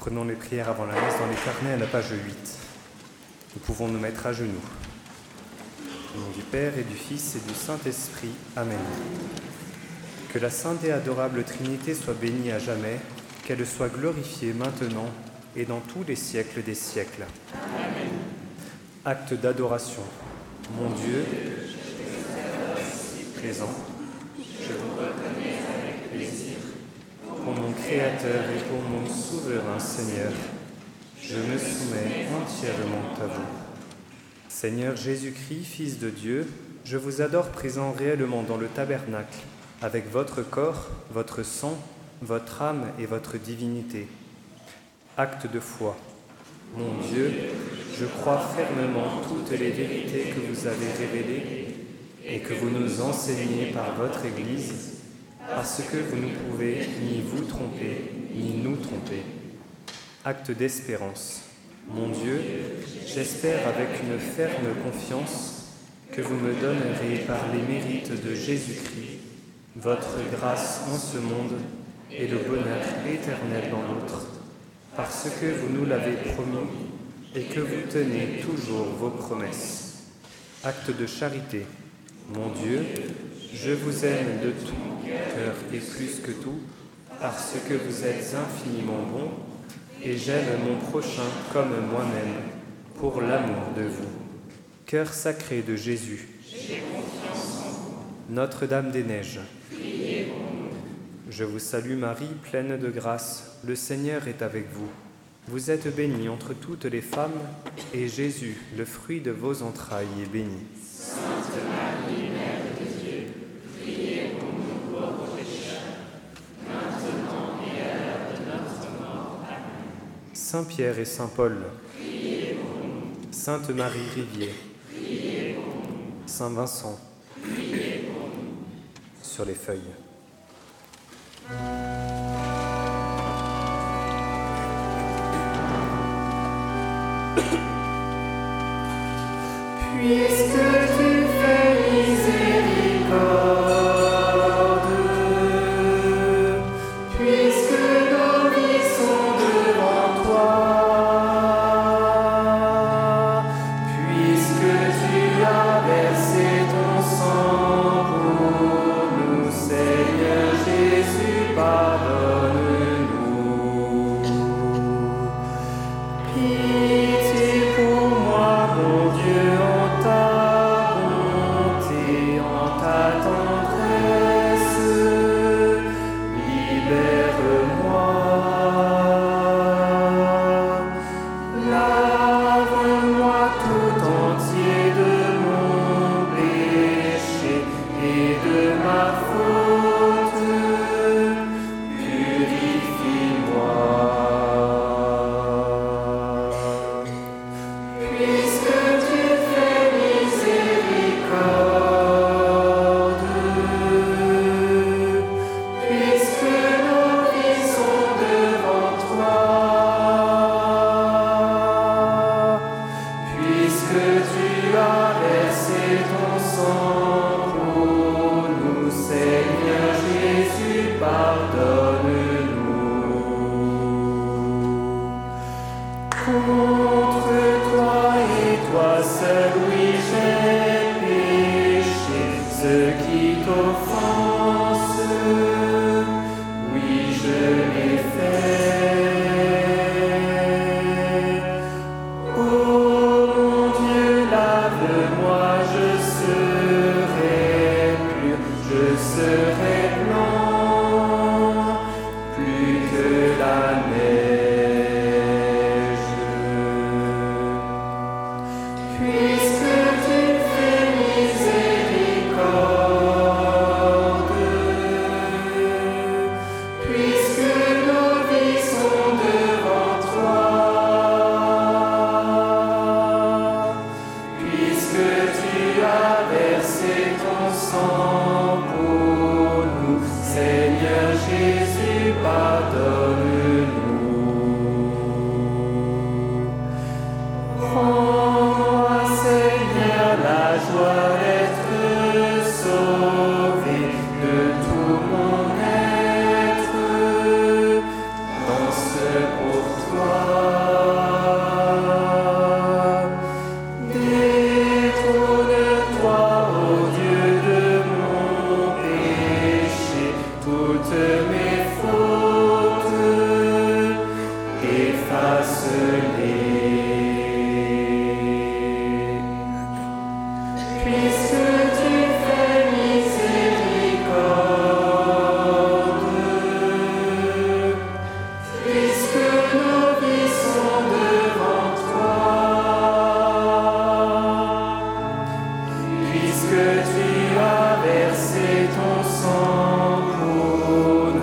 Prenons les prières avant la messe dans les carnets à la page 8. Nous pouvons nous mettre à genoux. Au nom du Père et du Fils et du Saint-Esprit. Amen. Que la sainte et adorable Trinité soit bénie à jamais, qu'elle soit glorifiée maintenant et dans tous les siècles des siècles. Amen. Acte d'adoration. Mon Dieu, présent, je vous reconnais avec plaisir. Pour mon Créateur et pour mon souverain Seigneur, je me soumets entièrement à vous. Seigneur Jésus-Christ, Fils de Dieu, je vous adore présent réellement dans le tabernacle, avec votre corps, votre sang, votre âme et votre divinité. Acte de foi. Mon Dieu, je crois fermement toutes les vérités que vous avez révélées et que vous nous enseignez par votre Église, parce que vous ne pouvez ni vous tromper, ni nous tromper. Acte d'espérance. Mon Dieu, j'espère avec une ferme confiance que vous me donnerez par les mérites de Jésus-Christ votre grâce en ce monde et le bonheur éternel dans l'autre, parce que vous nous l'avez promis et que vous tenez toujours vos promesses. Acte de charité. Mon Dieu, je vous aime de tout cœur et plus que tout, parce que vous êtes infiniment bon, et j'aime mon prochain comme moi-même, pour l'amour de vous. Cœur sacré de Jésus, Notre-Dame des Neiges, je vous salue Marie, pleine de grâce, le Seigneur est avec vous. Vous êtes bénie entre toutes les femmes, et Jésus, le fruit de vos entrailles, est béni. Saint Pierre et Saint Paul, Sainte Marie Rivier, Saint Vincent, sur les feuilles. Puisque tu fais miséricorde.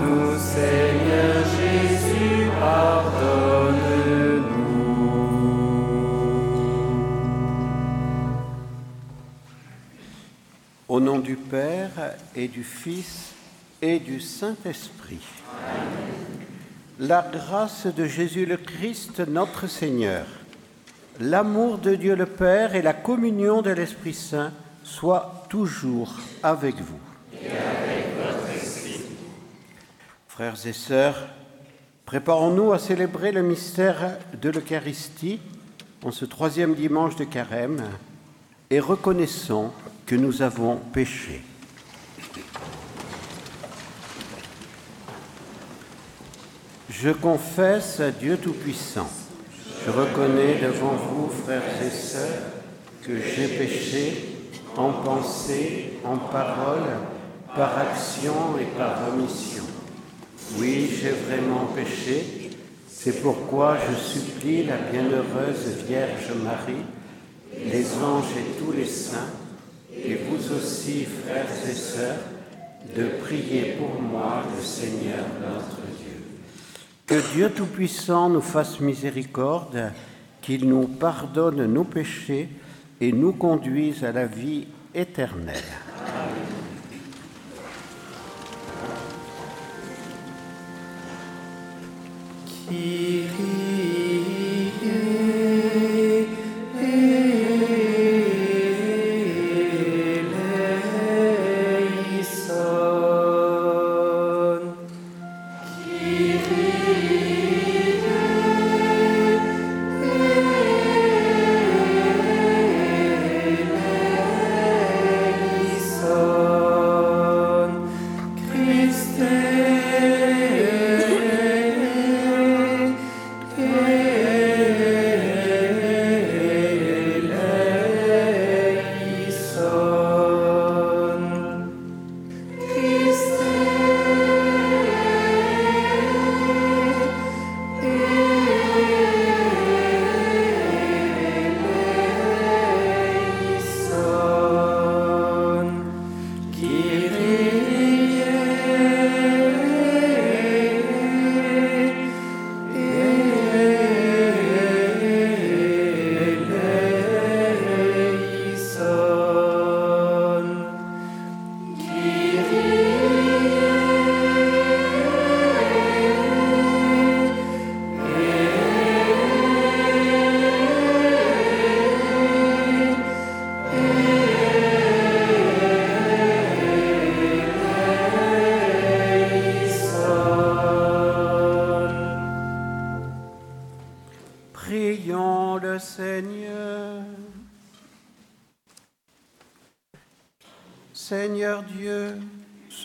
Nous, Seigneur, Jésus, pardonne-nous. Au nom du Père et du Fils et du Saint-Esprit. La grâce de Jésus le Christ, notre Seigneur, l'amour de Dieu le Père et la communion de l'Esprit Saint soient toujours avec vous. Avec votre esprit. Frères et sœurs, préparons-nous à célébrer le mystère de l'Eucharistie en ce troisième dimanche de carême et reconnaissons que nous avons péché. Je confesse à Dieu Tout-Puissant, je reconnais devant vous, frères et sœurs, que j'ai péché en pensée, en parole, par action et par omission. Oui, j'ai vraiment péché, c'est pourquoi je supplie la bienheureuse Vierge Marie, les anges et tous les saints, et vous aussi, frères et sœurs, de prier pour moi, le Seigneur notre Dieu. Que Dieu Tout-Puissant nous fasse miséricorde, qu'il nous pardonne nos péchés et nous conduise à la vie éternelle.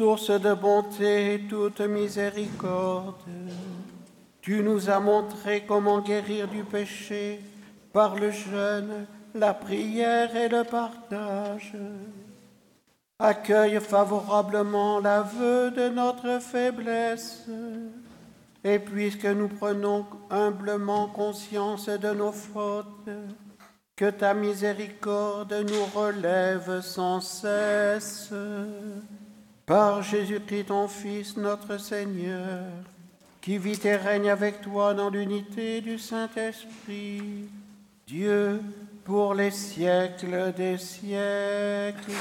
Source de bonté toute miséricorde, tu nous as montré comment guérir du péché par le jeûne, la prière et le partage. Accueille favorablement l'aveu de notre faiblesse. Et puisque nous prenons humblement conscience de nos fautes, que ta miséricorde nous relève sans cesse. Par Jésus-Christ, ton Fils, notre Seigneur, qui vit et règne avec toi dans l'unité du Saint-Esprit, Dieu pour les siècles des siècles.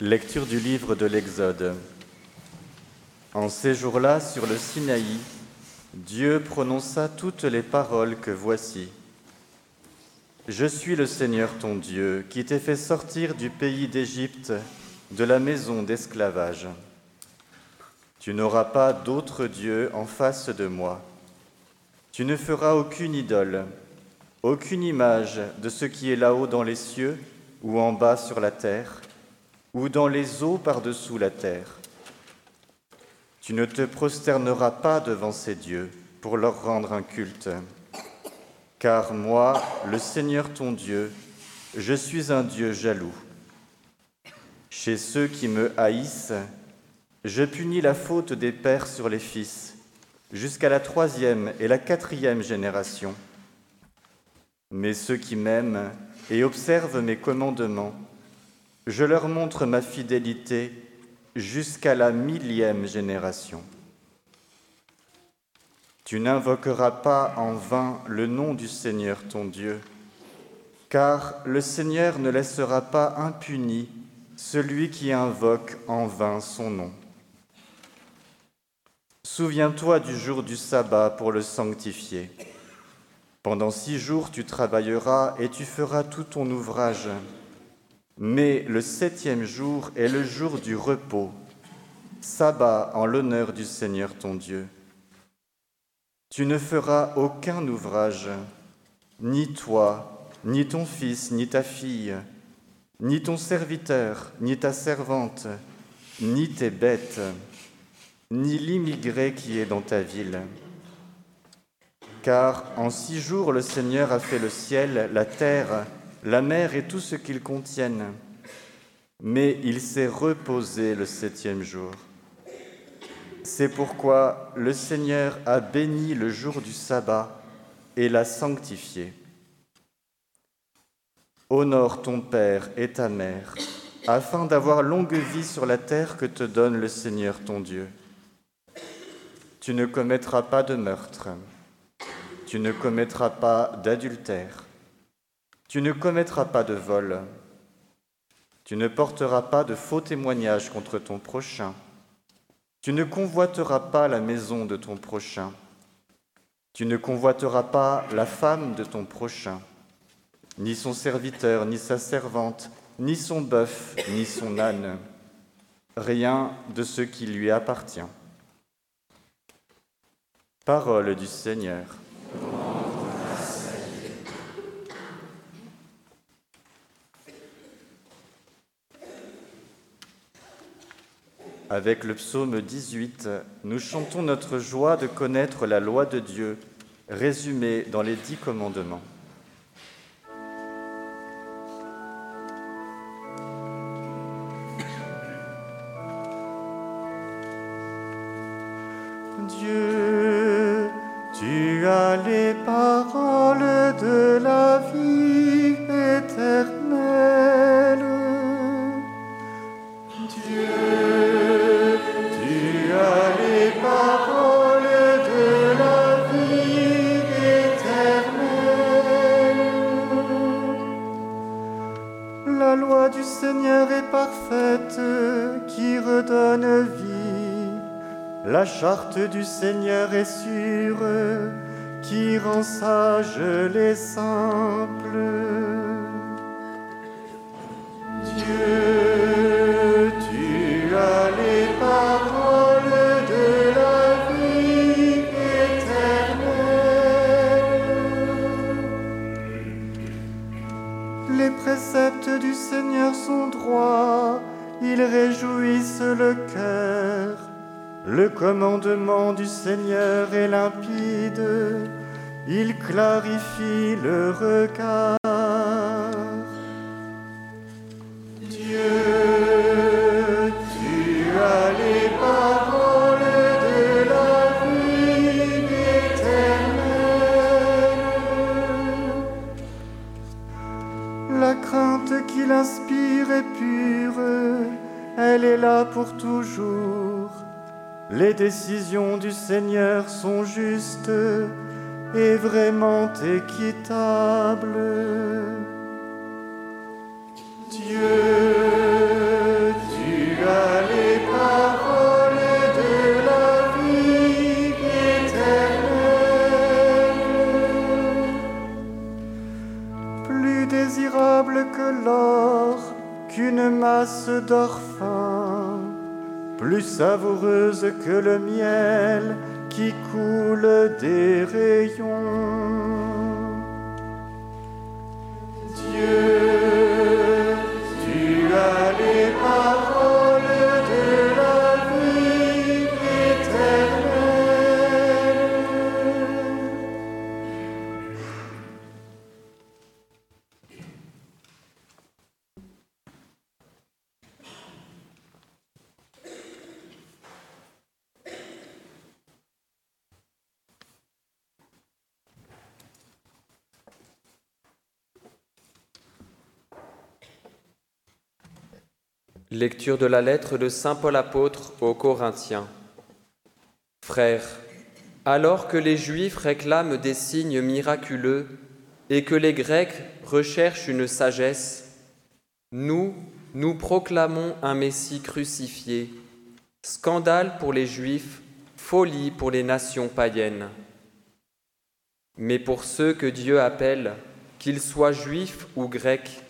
Lecture du livre de l'Exode. En ces jours-là, sur le Sinaï, Dieu prononça toutes les paroles que voici. Je suis le Seigneur ton Dieu, qui t'ai fait sortir du pays d'Égypte, de la maison d'esclavage. Tu n'auras pas d'autre Dieu en face de moi. Tu ne feras aucune idole, aucune image de ce qui est là-haut dans les cieux ou en bas sur la terre ou dans les eaux par-dessous la terre. Tu ne te prosterneras pas devant ces dieux pour leur rendre un culte. Car moi, le Seigneur ton Dieu, je suis un Dieu jaloux. Chez ceux qui me haïssent, je punis la faute des pères sur les fils, jusqu'à la troisième et la quatrième génération. Mais ceux qui m'aiment et observent mes commandements, je leur montre ma fidélité jusqu'à la millième génération. Tu n'invoqueras pas en vain le nom du Seigneur ton Dieu, car le Seigneur ne laissera pas impuni celui qui invoque en vain son nom. Souviens-toi du jour du sabbat pour le sanctifier. Pendant six jours tu travailleras et tu feras tout ton ouvrage. Mais le septième jour est le jour du repos, sabbat en l'honneur du Seigneur ton Dieu. Tu ne feras aucun ouvrage, ni toi, ni ton fils, ni ta fille, ni ton serviteur, ni ta servante, ni tes bêtes, ni l'immigré qui est dans ta ville. Car en six jours le Seigneur a fait le ciel, la terre, la mer et tout ce qu'ils contiennent, mais il s'est reposé le septième jour. C'est pourquoi le Seigneur a béni le jour du sabbat et l'a sanctifié. Honore ton Père et ta Mère, afin d'avoir longue vie sur la terre que te donne le Seigneur ton Dieu. Tu ne commettras pas de meurtre, tu ne commettras pas d'adultère, tu ne commettras pas de vol, tu ne porteras pas de faux témoignages contre ton prochain, tu ne convoiteras pas la maison de ton prochain, tu ne convoiteras pas la femme de ton prochain ni son serviteur, ni sa servante, ni son bœuf, ni son âne, rien de ce qui lui appartient. Parole du Seigneur. Avec le psaume 18, nous chantons notre joie de connaître la loi de Dieu, résumée dans les dix commandements. Charte du Seigneur est sûre, qui rend sages les simples. Dieu, préceptes du Seigneur sont droits, ils réjouissent le cœur. Le commandement du Seigneur est limpide, il clarifie le regard. Là pour toujours. Les décisions du Seigneur sont justes et vraiment équitables. Dieu, tu as les paroles de la vie éternelle. Plus désirable que l'or, qu'une masse d'or plus savoureuse que le miel qui coule des rayons. Dieu, Lecture de la lettre de Saint Paul apôtre aux Corinthiens. Frères, alors que les Juifs réclament des signes miraculeux et que les Grecs recherchent une sagesse, nous, nous proclamons un Messie crucifié, scandale pour les Juifs, folie pour les nations païennes. Mais pour ceux que Dieu appelle, qu'ils soient juifs ou grecs,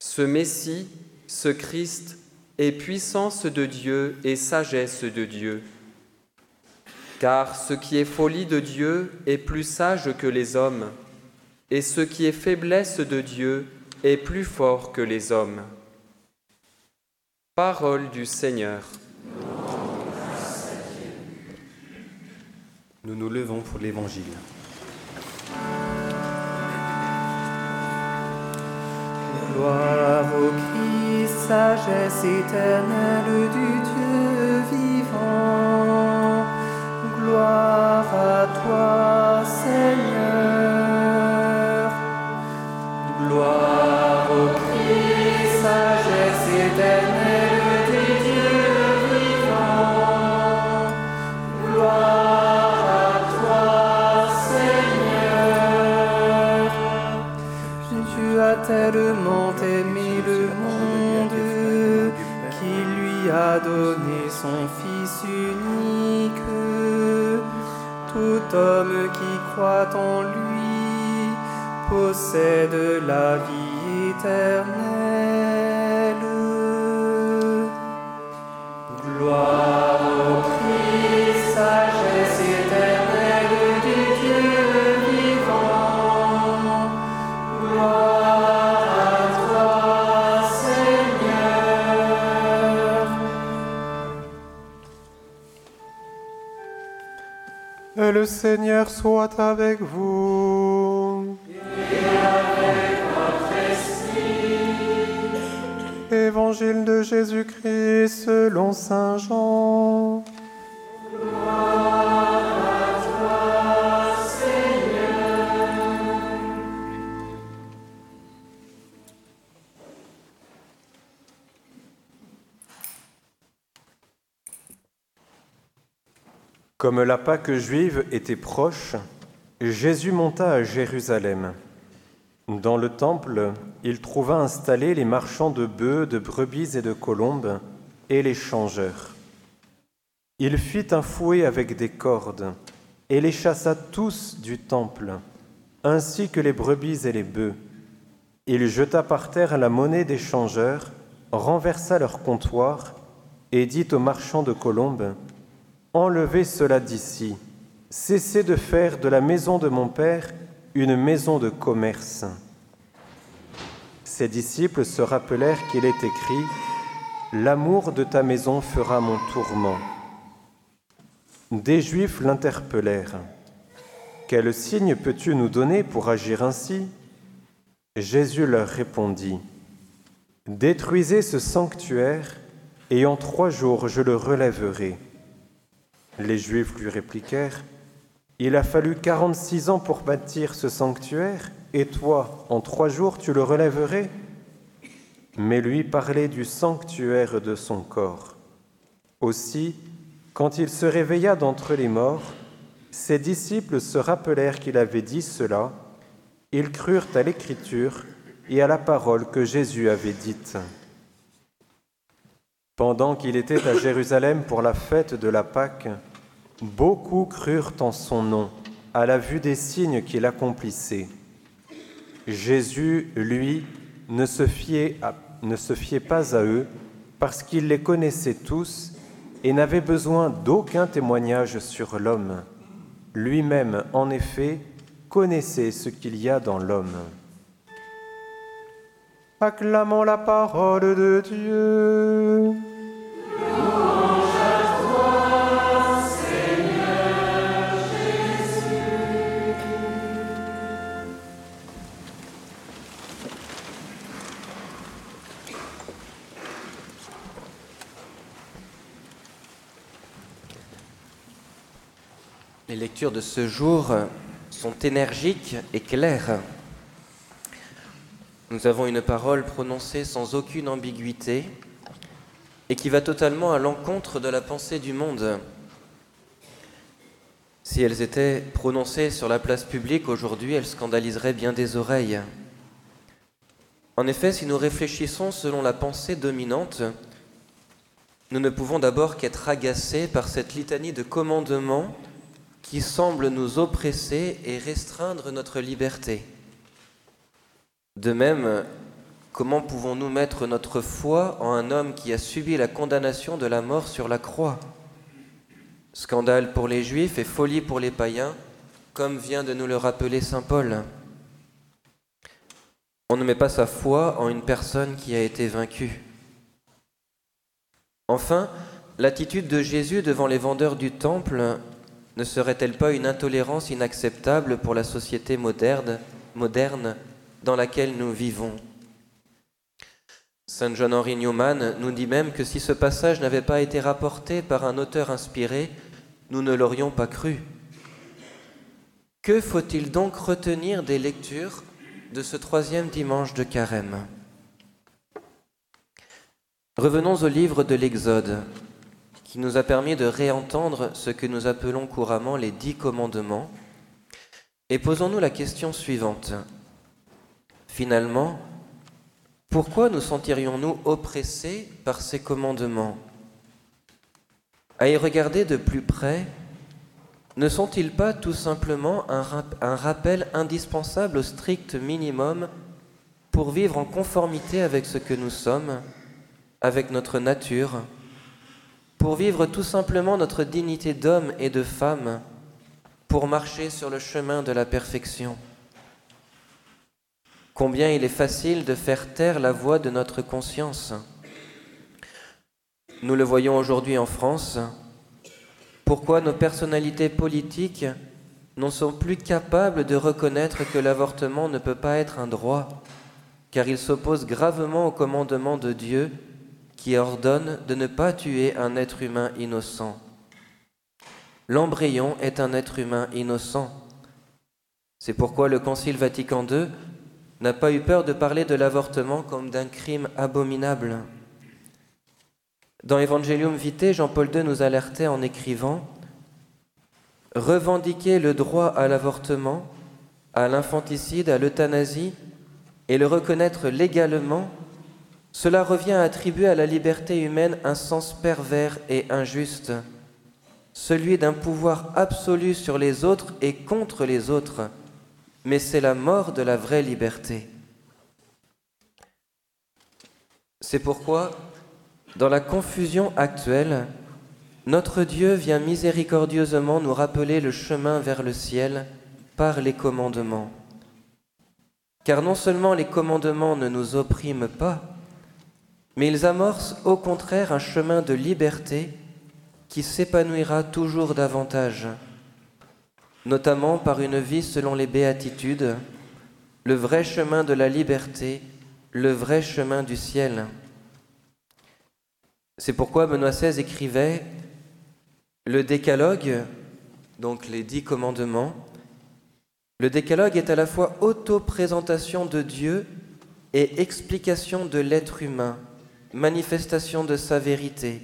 ce Messie, ce Christ, est puissance de Dieu et sagesse de Dieu. Car ce qui est folie de Dieu est plus sage que les hommes, et ce qui est faiblesse de Dieu est plus fort que les hommes. Parole du Seigneur. Nous nous levons pour l'Évangile. Gloire au Christ, sagesse éternelle du Dieu vivant. Gloire à toi, Seigneur. Gloire au Christ, sagesse éternelle Qui croit en lui possède la vie éternelle. Avec vous. Évangile de Jésus-Christ selon Saint Jean. Comme la Pâque juive était proche, Jésus monta à Jérusalem. Dans le temple, il trouva installés les marchands de bœufs, de brebis et de colombes, et les changeurs. Il fit un fouet avec des cordes, et les chassa tous du temple, ainsi que les brebis et les bœufs. Il jeta par terre la monnaie des changeurs, renversa leur comptoir, et dit aux marchands de colombes, Enlevez cela d'ici, cessez de faire de la maison de mon Père une maison de commerce. Ses disciples se rappelèrent qu'il est écrit, L'amour de ta maison fera mon tourment. Des Juifs l'interpellèrent. Quel signe peux-tu nous donner pour agir ainsi? Jésus leur répondit, Détruisez ce sanctuaire, et en trois jours je le relèverai. Les Juifs lui répliquèrent, Il a fallu quarante-six ans pour bâtir ce sanctuaire, et toi, en trois jours, tu le relèverais Mais lui parlait du sanctuaire de son corps. Aussi, quand il se réveilla d'entre les morts, ses disciples se rappelèrent qu'il avait dit cela, ils crurent à l'Écriture et à la parole que Jésus avait dite. Pendant qu'il était à Jérusalem pour la fête de la Pâque, beaucoup crurent en son nom à la vue des signes qu'il accomplissait. Jésus, lui, ne se fiait, pas à eux parce qu'il les connaissait tous et n'avait besoin d'aucun témoignage sur l'homme. Lui-même, en effet, connaissait ce qu'il y a dans l'homme. Acclamons la parole de Dieu. De ce jour sont énergiques et claires. Nous avons une parole prononcée sans aucune ambiguïté, et qui va totalement à l'encontre de la pensée du monde. Si elles étaient prononcées sur la place publique aujourd'hui, elles scandaliseraient bien des oreilles. En effet, si nous réfléchissons selon la pensée dominante, nous ne pouvons d'abord qu'être agacés par cette litanie de commandements qui semble nous oppresser et restreindre notre liberté. De même, comment pouvons-nous mettre notre foi en un homme qui a subi la condamnation de la mort sur la croix? Scandale pour les juifs et folie pour les païens, comme vient de nous le rappeler Saint Paul. On ne met pas sa foi en une personne qui a été vaincue. Enfin, l'attitude de Jésus devant les vendeurs du temple ne serait-elle pas une intolérance inacceptable pour la société moderne, moderne dans laquelle nous vivons? Saint John Henry Newman nous dit même que si ce passage n'avait pas été rapporté par un auteur inspiré, nous ne l'aurions pas cru. Que faut-il donc retenir des lectures de ce troisième dimanche de carême? Revenons au livre de l'Exode, qui nous a permis de réentendre ce que nous appelons couramment les dix commandements, et posons-nous la question suivante. Finalement, pourquoi nous sentirions-nous oppressés par ces commandements? À y regarder de plus près, ne sont-ils pas tout simplement un, rappel indispensable au strict minimum pour vivre en conformité avec ce que nous sommes, avec notre nature, pour vivre tout simplement notre dignité d'homme et de femme, pour marcher sur le chemin de la perfection. Combien il est facile de faire taire la voix de notre conscience. Nous le voyons aujourd'hui en France. Pourquoi nos personnalités politiques n'en sont plus capables de reconnaître que l'avortement ne peut pas être un droit, car il s'oppose gravement au commandement de Dieu qui ordonne de ne pas tuer un être humain innocent. L'embryon est un être humain innocent. C'est pourquoi le Concile Vatican II n'a pas eu peur de parler de l'avortement comme d'un crime abominable. Dans Evangelium Vitae, Jean-Paul II nous alertait en écrivant Revendiquer le droit à l'avortement, à l'infanticide, à l'euthanasie et le reconnaître légalement cela revient à attribuer à la liberté humaine un sens pervers et injuste, celui d'un pouvoir absolu sur les autres et contre les autres, mais c'est la mort de la vraie liberté. C'est pourquoi, dans la confusion actuelle, notre Dieu vient miséricordieusement nous rappeler le chemin vers le ciel par les commandements. Car non seulement les commandements ne nous oppriment pas, mais ils amorcent au contraire un chemin de liberté qui s'épanouira toujours davantage, notamment par une vie selon les béatitudes, le vrai chemin de la liberté, le vrai chemin du ciel. C'est pourquoi Benoît XVI écrivait Le décalogue, donc les dix commandements, le décalogue est à la fois auto-présentation de Dieu et explication de l'être humain manifestation de sa vérité,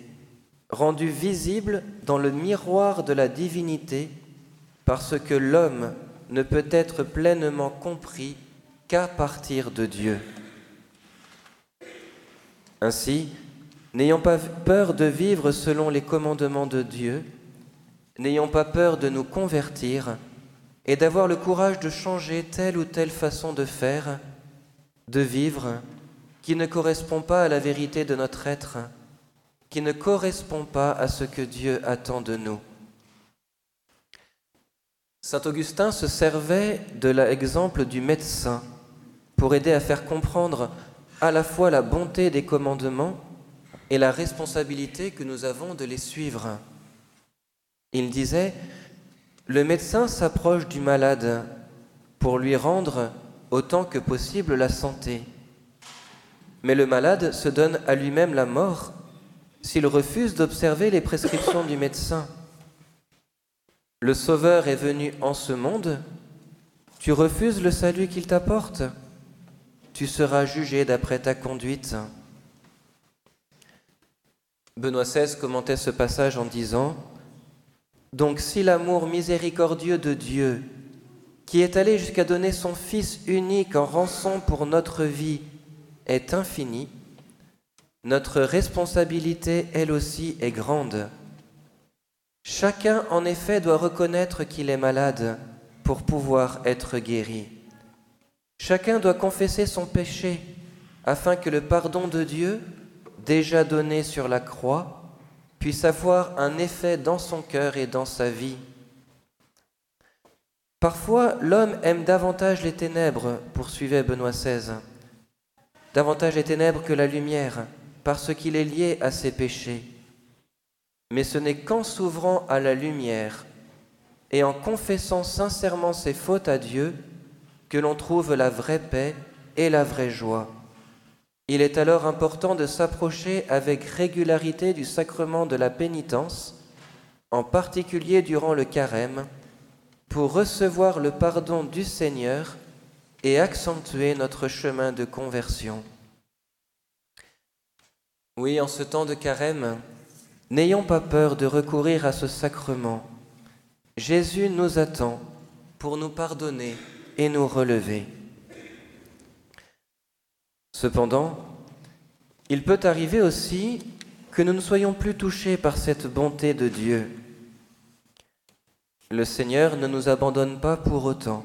rendue visible dans le miroir de la divinité, parce que l'homme ne peut être pleinement compris qu'à partir de Dieu. Ainsi, n'ayons pas peur de vivre selon les commandements de Dieu, n'ayons pas peur de nous convertir et d'avoir le courage de changer telle ou telle façon de faire, de vivre, qui ne correspond pas à la vérité de notre être, qui ne correspond pas à ce que Dieu attend de nous. Saint Augustin se servait de l'exemple du médecin pour aider à faire comprendre à la fois la bonté des commandements et la responsabilité que nous avons de les suivre. Il disait, le médecin s'approche du malade pour lui rendre autant que possible la santé. Mais le malade se donne à lui-même la mort s'il refuse d'observer les prescriptions du médecin. Le Sauveur est venu en ce monde, tu refuses le salut qu'il t'apporte, tu seras jugé d'après ta conduite. Benoît XVI commentait ce passage en disant Donc si l'amour miséricordieux de Dieu, qui est allé jusqu'à donner son Fils unique en rançon pour notre vie, est infini, notre responsabilité, elle aussi, est grande. Chacun, en effet, doit reconnaître qu'il est malade pour pouvoir être guéri. Chacun doit confesser son péché afin que le pardon de Dieu, déjà donné sur la croix, puisse avoir un effet dans son cœur et dans sa vie. Parfois, l'homme aime davantage les ténèbres, poursuivait Benoît XVI, davantage les ténèbres que la lumière, parce qu'il est lié à ses péchés. Mais ce n'est qu'en s'ouvrant à la lumière et en confessant sincèrement ses fautes à Dieu que l'on trouve la vraie paix et la vraie joie. Il est alors important de s'approcher avec régularité du sacrement de la pénitence, en particulier durant le carême, pour recevoir le pardon du Seigneur et accentuer notre chemin de conversion. Oui, en ce temps de carême, n'ayons pas peur de recourir à ce sacrement. Jésus nous attend pour nous pardonner et nous relever. Cependant, il peut arriver aussi que nous ne soyons plus touchés par cette bonté de Dieu. Le Seigneur ne nous abandonne pas pour autant.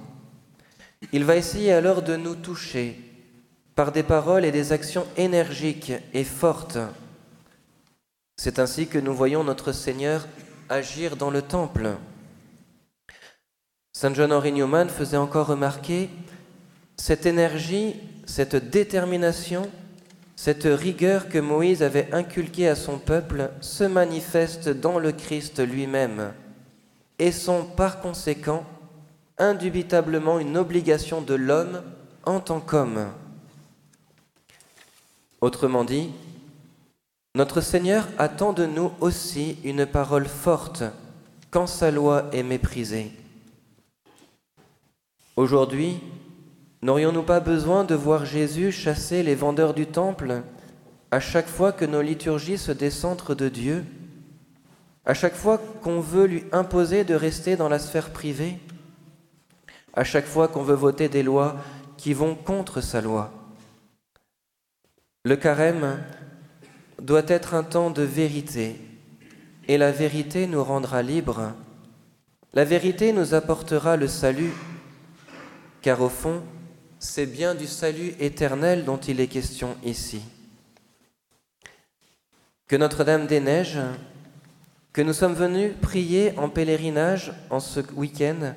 Il va essayer alors de nous toucher par des paroles et des actions énergiques et fortes. C'est ainsi que nous voyons notre Seigneur agir dans le temple. Saint John Henry Newman faisait encore remarquer cette énergie, cette détermination, cette rigueur que Moïse avait inculquée à son peuple se manifeste dans le Christ lui-même et sont par conséquent indubitablement une obligation de l'homme en tant qu'homme. Autrement dit, notre Seigneur attend de nous aussi une parole forte quand sa loi est méprisée. Aujourd'hui, n'aurions-nous pas besoin de voir Jésus chasser les vendeurs du temple à chaque fois que nos liturgies se décentrent de Dieu, à chaque fois qu'on veut lui imposer de rester dans la sphère privée, à chaque fois qu'on veut voter des lois qui vont contre sa loi Le carême doit être un temps de vérité, et la vérité nous rendra libres. La vérité nous apportera le salut car au fond, c'est bien du salut éternel dont il est question ici. Que Notre-Dame des Neiges, que nous sommes venus prier en pèlerinage en ce week-end,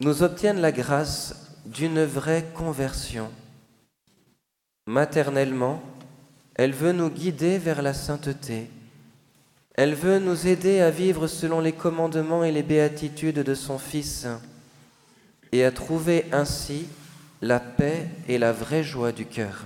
nous obtienne la grâce d'une vraie conversion. Maternellement, elle veut nous guider vers la sainteté. Elle veut nous aider à vivre selon les commandements et les béatitudes de son Fils et à trouver ainsi la paix et la vraie joie du cœur.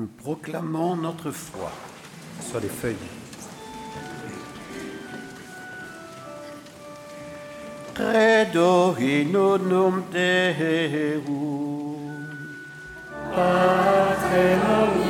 Nous proclamons notre foi sur les feuilles. Credo in unum Deum. Pater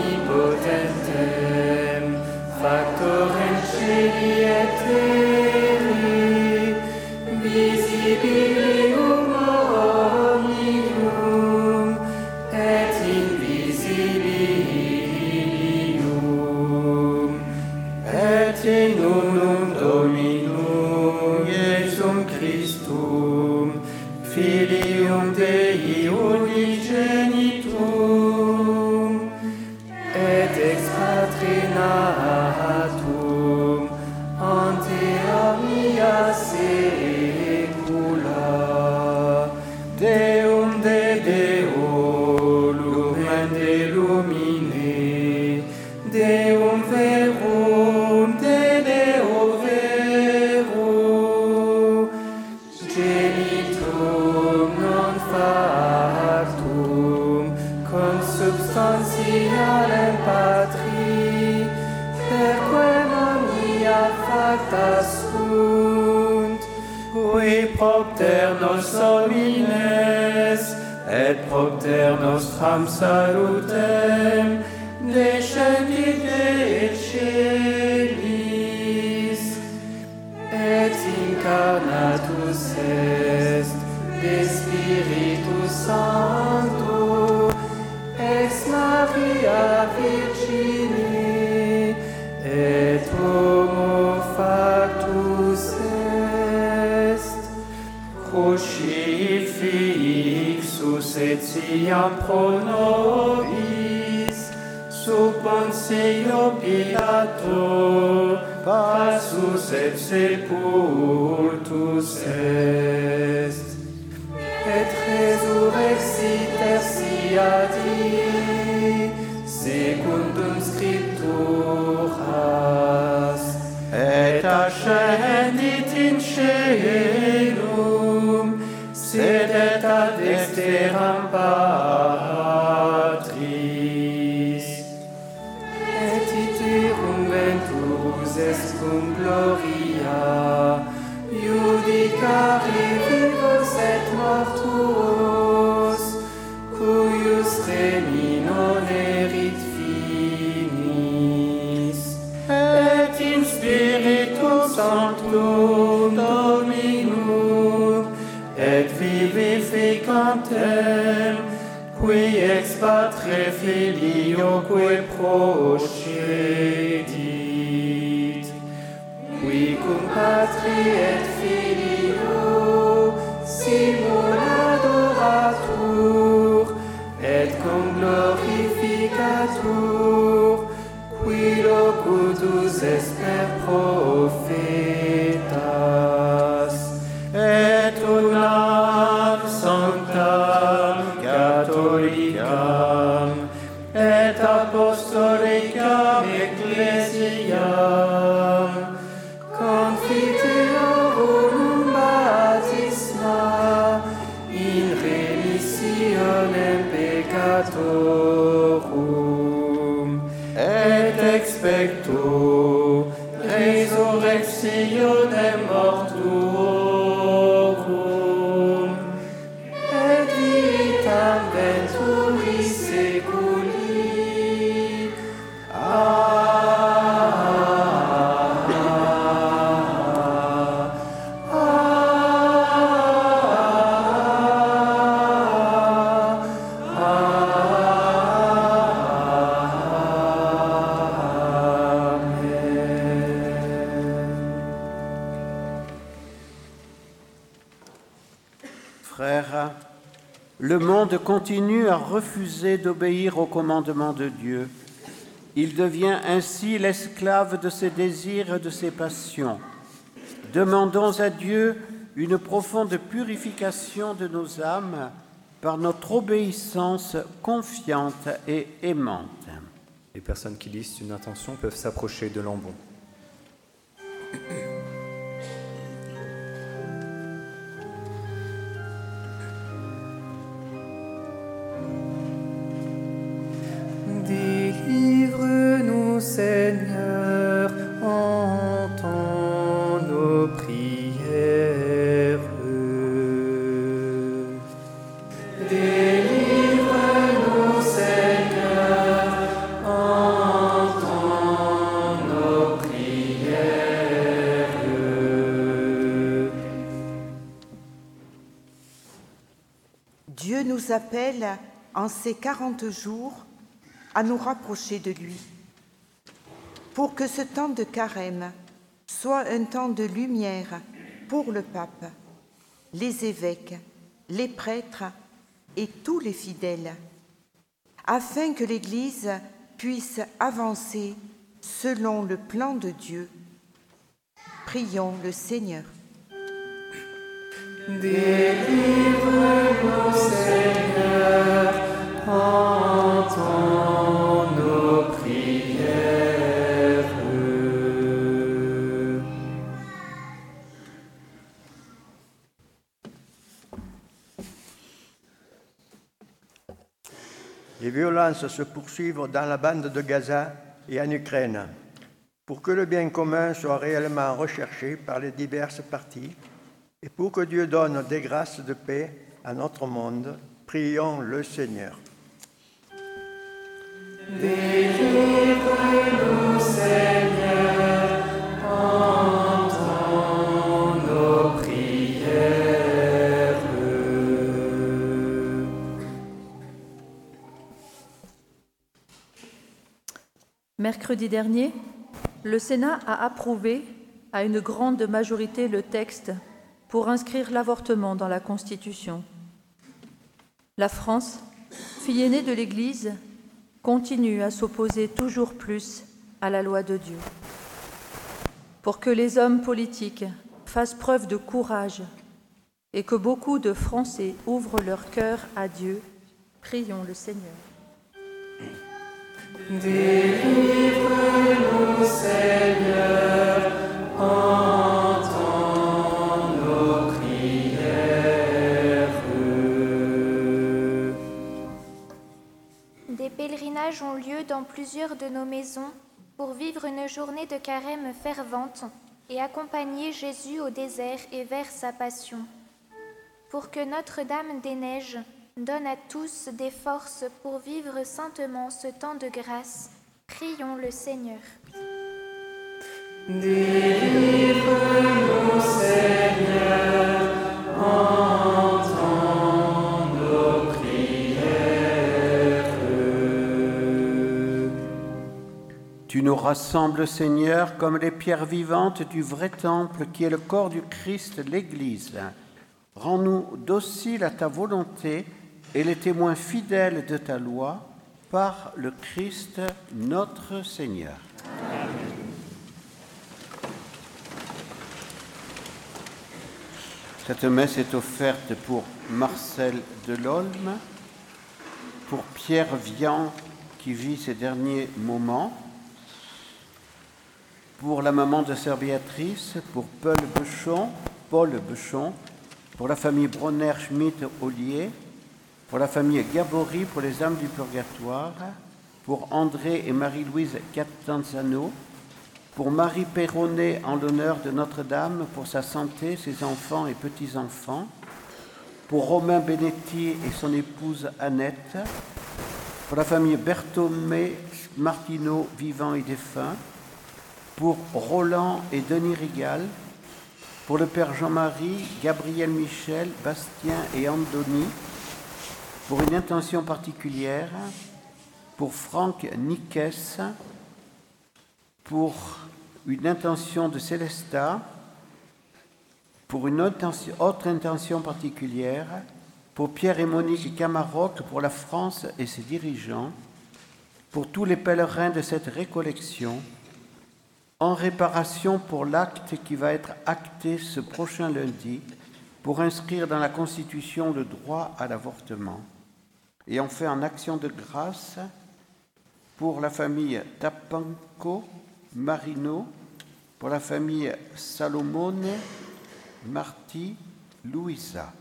d'obéir aux commandements de Dieu. Il devient ainsi l'esclave de ses désirs et de ses passions. Demandons à Dieu une profonde purification de nos âmes par notre obéissance confiante et aimante. Les personnes qui lisent une intention peuvent s'approcher de l'ambon. Appelle en ces quarante jours à nous rapprocher de lui. Pour que ce temps de carême soit un temps de lumière pour le pape, les évêques, les prêtres et tous les fidèles, afin que l'Église puisse avancer selon le plan de Dieu. Prions le Seigneur. Délivre-nous, Seigneur, entends nos prières. Les violences se poursuivent dans la bande de Gaza et en Ukraine. Pour que le bien commun soit réellement recherché par les diverses parties, et pour que Dieu donne des grâces de paix à notre monde, prions le Seigneur. Délivre-nous, Seigneur, entends nos prières. Mercredi dernier, le Sénat a approuvé à une grande majorité le texte pour inscrire l'avortement dans la Constitution. La France, fille aînée de l'Église, continue à s'opposer toujours plus à la loi de Dieu. Pour que les hommes politiques fassent preuve de courage et que beaucoup de Français ouvrent leur cœur à Dieu, prions le Seigneur. Délivre-nous, Seigneur, ont lieu dans plusieurs de nos maisons pour vivre une journée de carême fervente et accompagner Jésus au désert et vers sa passion. Pour que Notre-Dame des Neiges donne à tous des forces pour vivre saintement ce temps de grâce, prions le Seigneur. Tu nous rassembles, Seigneur, comme les pierres vivantes du vrai temple qui est le corps du Christ, l'Église. Rends-nous dociles à ta volonté et les témoins fidèles de ta loi par le Christ notre Seigneur. Cette messe est offerte pour Marcel Delolme, pour Pierre Vian qui vit ses derniers moments, pour la maman de Sœur Béatrice, pour Paul Bechon, Paul Bechon, pour la famille Bronner Schmidt Ollier, pour la famille Gabory, pour les âmes du purgatoire, pour André et Marie-Louise Catanzano, pour Marie Perronnet en l'honneur de Notre-Dame, pour sa santé, ses enfants et petits-enfants, pour Romain Benetti et son épouse Annette, pour la famille Berthomé Martineau, vivant et défunt, pour Roland et Denis Rigal, pour le Père Jean-Marie, Gabriel Michel, Bastien et Andoni, pour une intention particulière, pour Franck Niques, pour une intention de Célesta, pour une autre intention particulière, pour Pierre et Monique Camaroc, pour la France et ses dirigeants, pour tous les pèlerins de cette récollection, en réparation pour l'acte qui va être acté ce prochain lundi pour inscrire dans la Constitution le droit à l'avortement. Et on fait en action de grâce pour la famille Tapanco Marino, pour la famille Salomone Marti Louisa.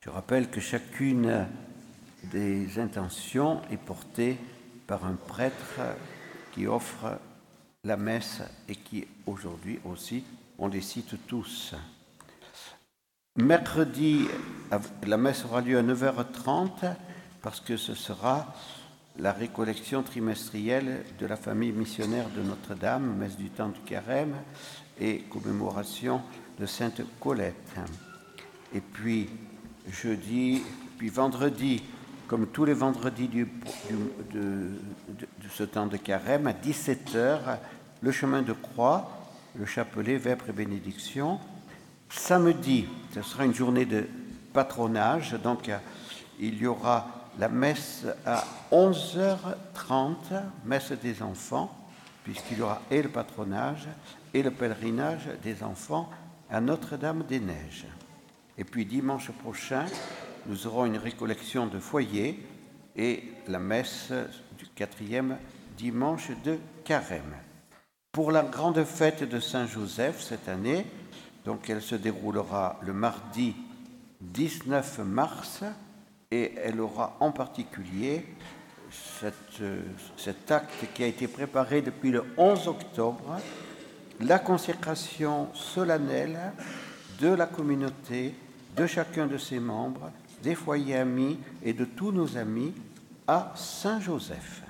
Je rappelle que chacune des intentions est portée par un prêtre qui offre la messe et qui aujourd'hui aussi, on les cite tous. Mercredi, la messe aura lieu à 9h30 parce que ce sera la récollection trimestrielle de la famille missionnaire de Notre-Dame, messe du temps du carême et commémoration de Sainte Colette. Et puis jeudi, puis vendredi, comme tous les vendredis du, de, ce temps de carême, à 17h, le chemin de croix, le chapelet, vêpres et bénédiction. Samedi, ce sera une journée de patronage, donc il y aura la messe à 11h30, messe des enfants, puisqu'il y aura et le patronage et le pèlerinage des enfants à Notre-Dame-des-Neiges. Et puis dimanche prochain, nous aurons une récollection de foyers et la messe du quatrième dimanche de carême. Pour la grande fête de Saint-Joseph cette année, donc elle se déroulera le mardi 19 mars et elle aura en particulier cet acte qui a été préparé depuis le 11 octobre, la consécration solennelle de la communauté, de chacun de ses membres, des foyers amis et de tous nos amis à Saint-Joseph.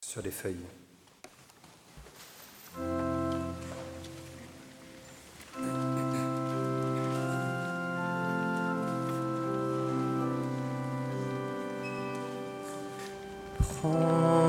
Sur les feuilles. home.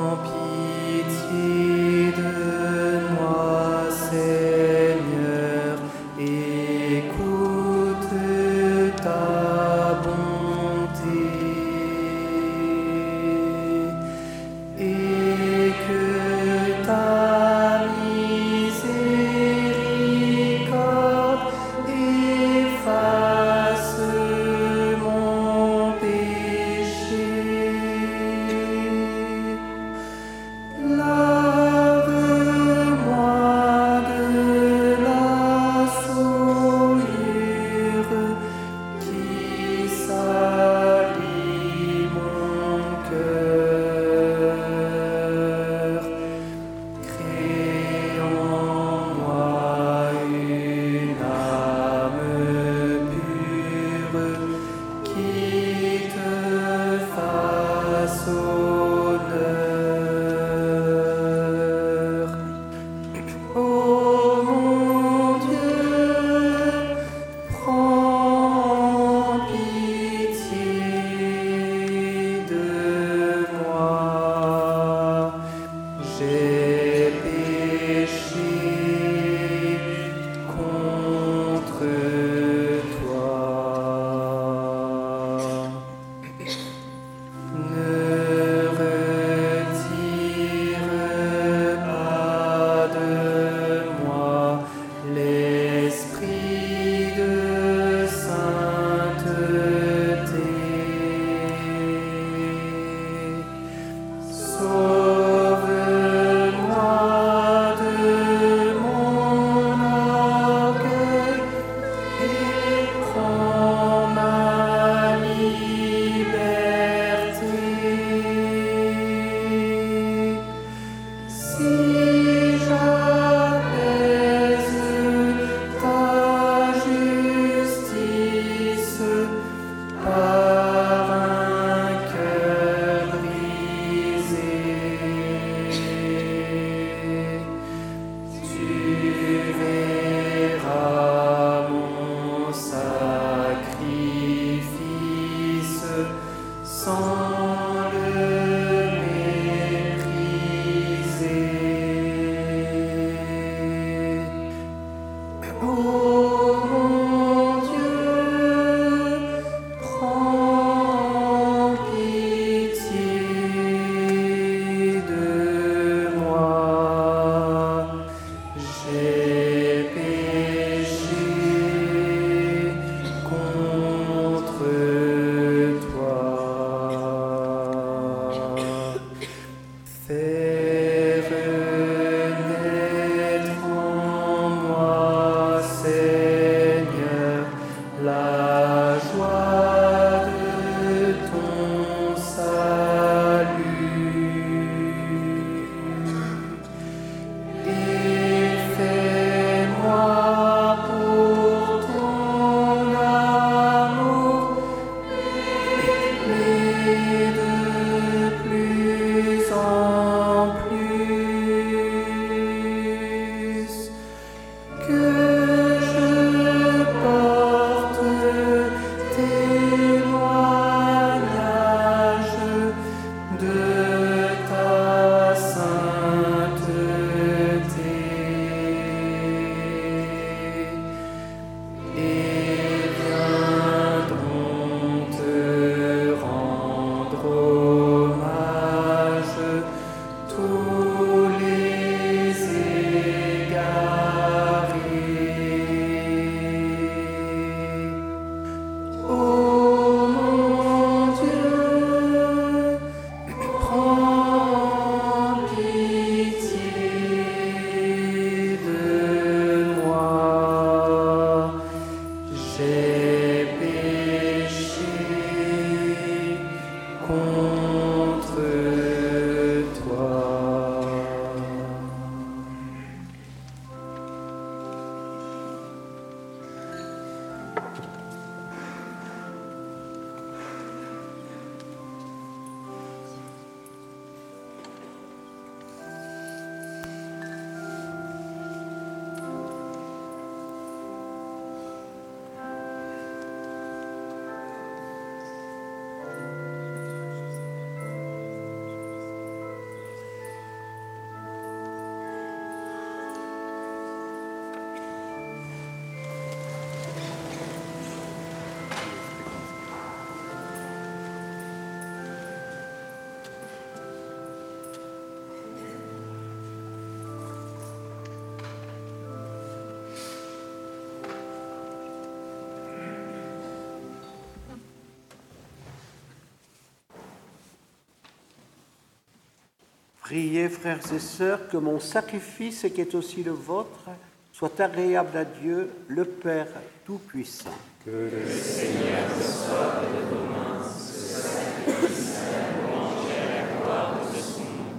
Priez, frères et sœurs, que mon sacrifice, qui est aussi le vôtre, soit agréable à Dieu, le Père Tout-Puissant. Que le Seigneur reçoive de vos mains ce sacrifice à la louange et à la gloire de son nom,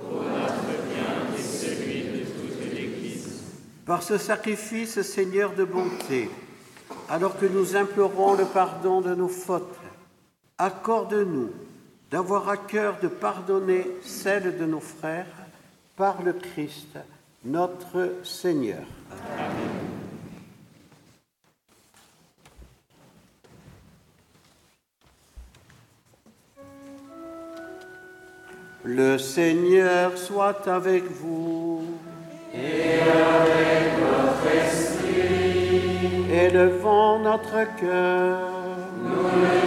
pour notre bien et celui de toute l'Église. Par ce sacrifice, Seigneur de bonté, alors que nous implorons le pardon de nos fautes, accorde-nous d'avoir à cœur de pardonner celles de nos frères par le Christ, notre Seigneur. Le Seigneur soit avec vous. Et avec votre esprit. Élevons notre cœur. Nous le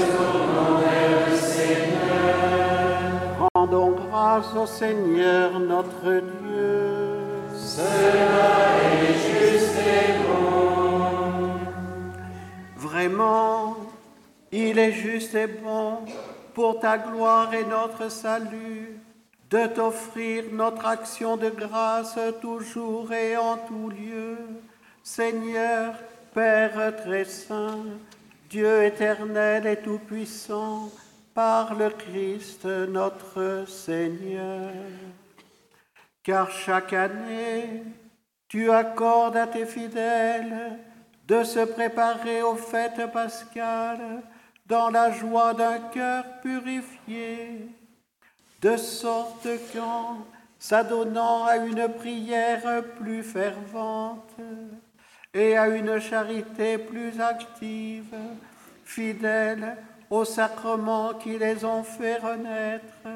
au Seigneur notre Dieu. Cela est juste et bon. Vraiment, il est juste et bon pour ta gloire et notre salut de t'offrir notre action de grâce toujours et en tout lieu. Seigneur, Père très saint, Dieu éternel et tout-puissant, par le Christ notre Seigneur. Car chaque année, tu accordes à tes fidèles de se préparer aux fêtes pascales dans la joie d'un cœur purifié, de sorte qu'en s'adonnant à une prière plus fervente et à une charité plus active, fidèles aux sacrements qui les ont fait renaître,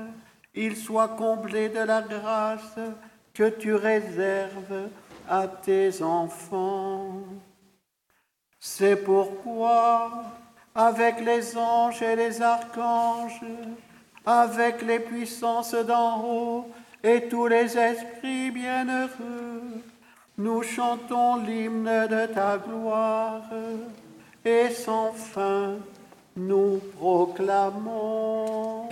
ils soient comblés de la grâce que tu réserves à tes enfants. C'est pourquoi, avec les anges et les archanges, avec les puissances d'en haut et tous les esprits bienheureux, nous chantons l'hymne de ta gloire et sans fin nous proclamons.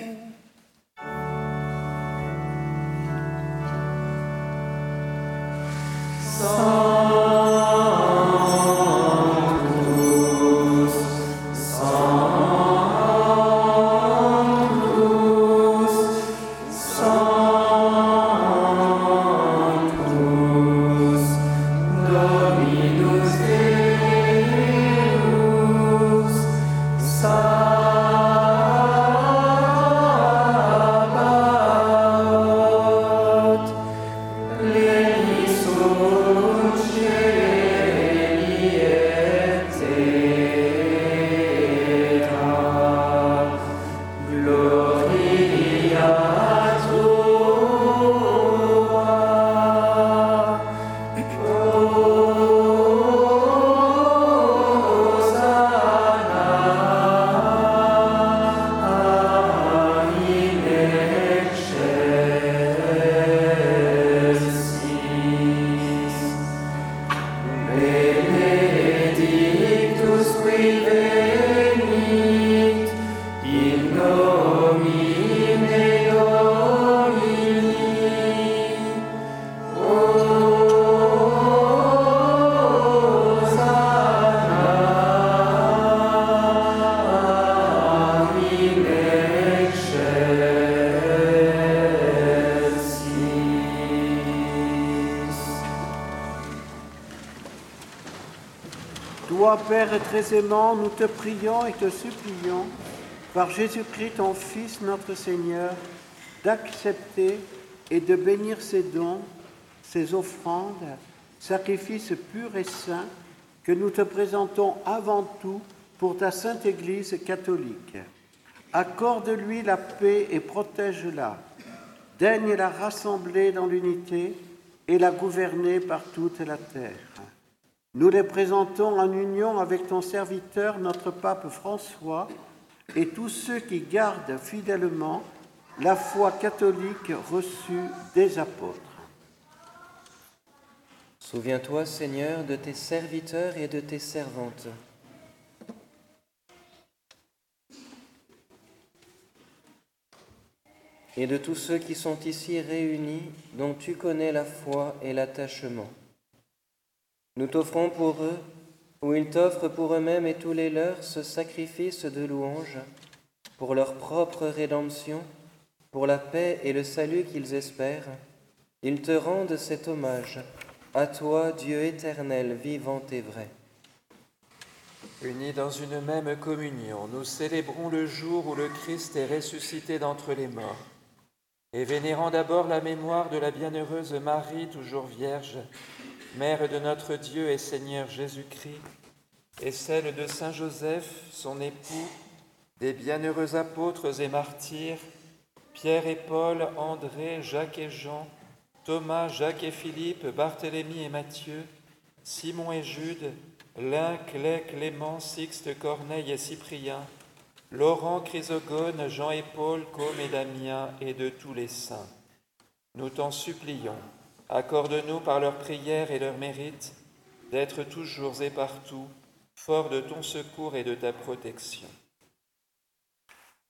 Père très aimant, nous te prions et te supplions, par Jésus-Christ, ton Fils, notre Seigneur, d'accepter et de bénir ces dons, ces offrandes, sacrifices purs et saints que nous te présentons avant tout pour ta sainte Église catholique. Accorde-lui la paix et protège-la. Daigne la rassembler dans l'unité et la gouverner par toute la terre. Nous les présentons en union avec ton serviteur, notre pape François, et tous ceux qui gardent fidèlement la foi catholique reçue des apôtres. Souviens-toi, Seigneur, de tes serviteurs et de tes servantes. Et de tous ceux qui sont ici réunis, dont tu connais la foi et l'attachement. Nous t'offrons pour eux, ou ils t'offrent pour eux-mêmes et tous les leurs, ce sacrifice de louange, pour leur propre rédemption, pour la paix et le salut qu'ils espèrent. Ils te rendent cet hommage, à toi, Dieu éternel, vivant et vrai. Unis dans une même communion, nous célébrons le jour où le Christ est ressuscité d'entre les morts. Et vénérant d'abord la mémoire de la bienheureuse Marie, toujours vierge, Mère de notre Dieu et Seigneur Jésus-Christ, et celle de Saint Joseph, son époux, des bienheureux apôtres et martyrs, Pierre et Paul, André, Jacques et Jean, Thomas, Jacques et Philippe, Barthélemy et Matthieu, Simon et Jude, Lin, Clé, Clément, Sixte, Corneille et Cyprien, Laurent, Chrysogone, Jean et Paul, Côme et Damien, et de tous les saints. Nous t'en supplions, accorde-nous par leurs prières et leurs mérites d'être toujours et partout forts de ton secours et de ta protection.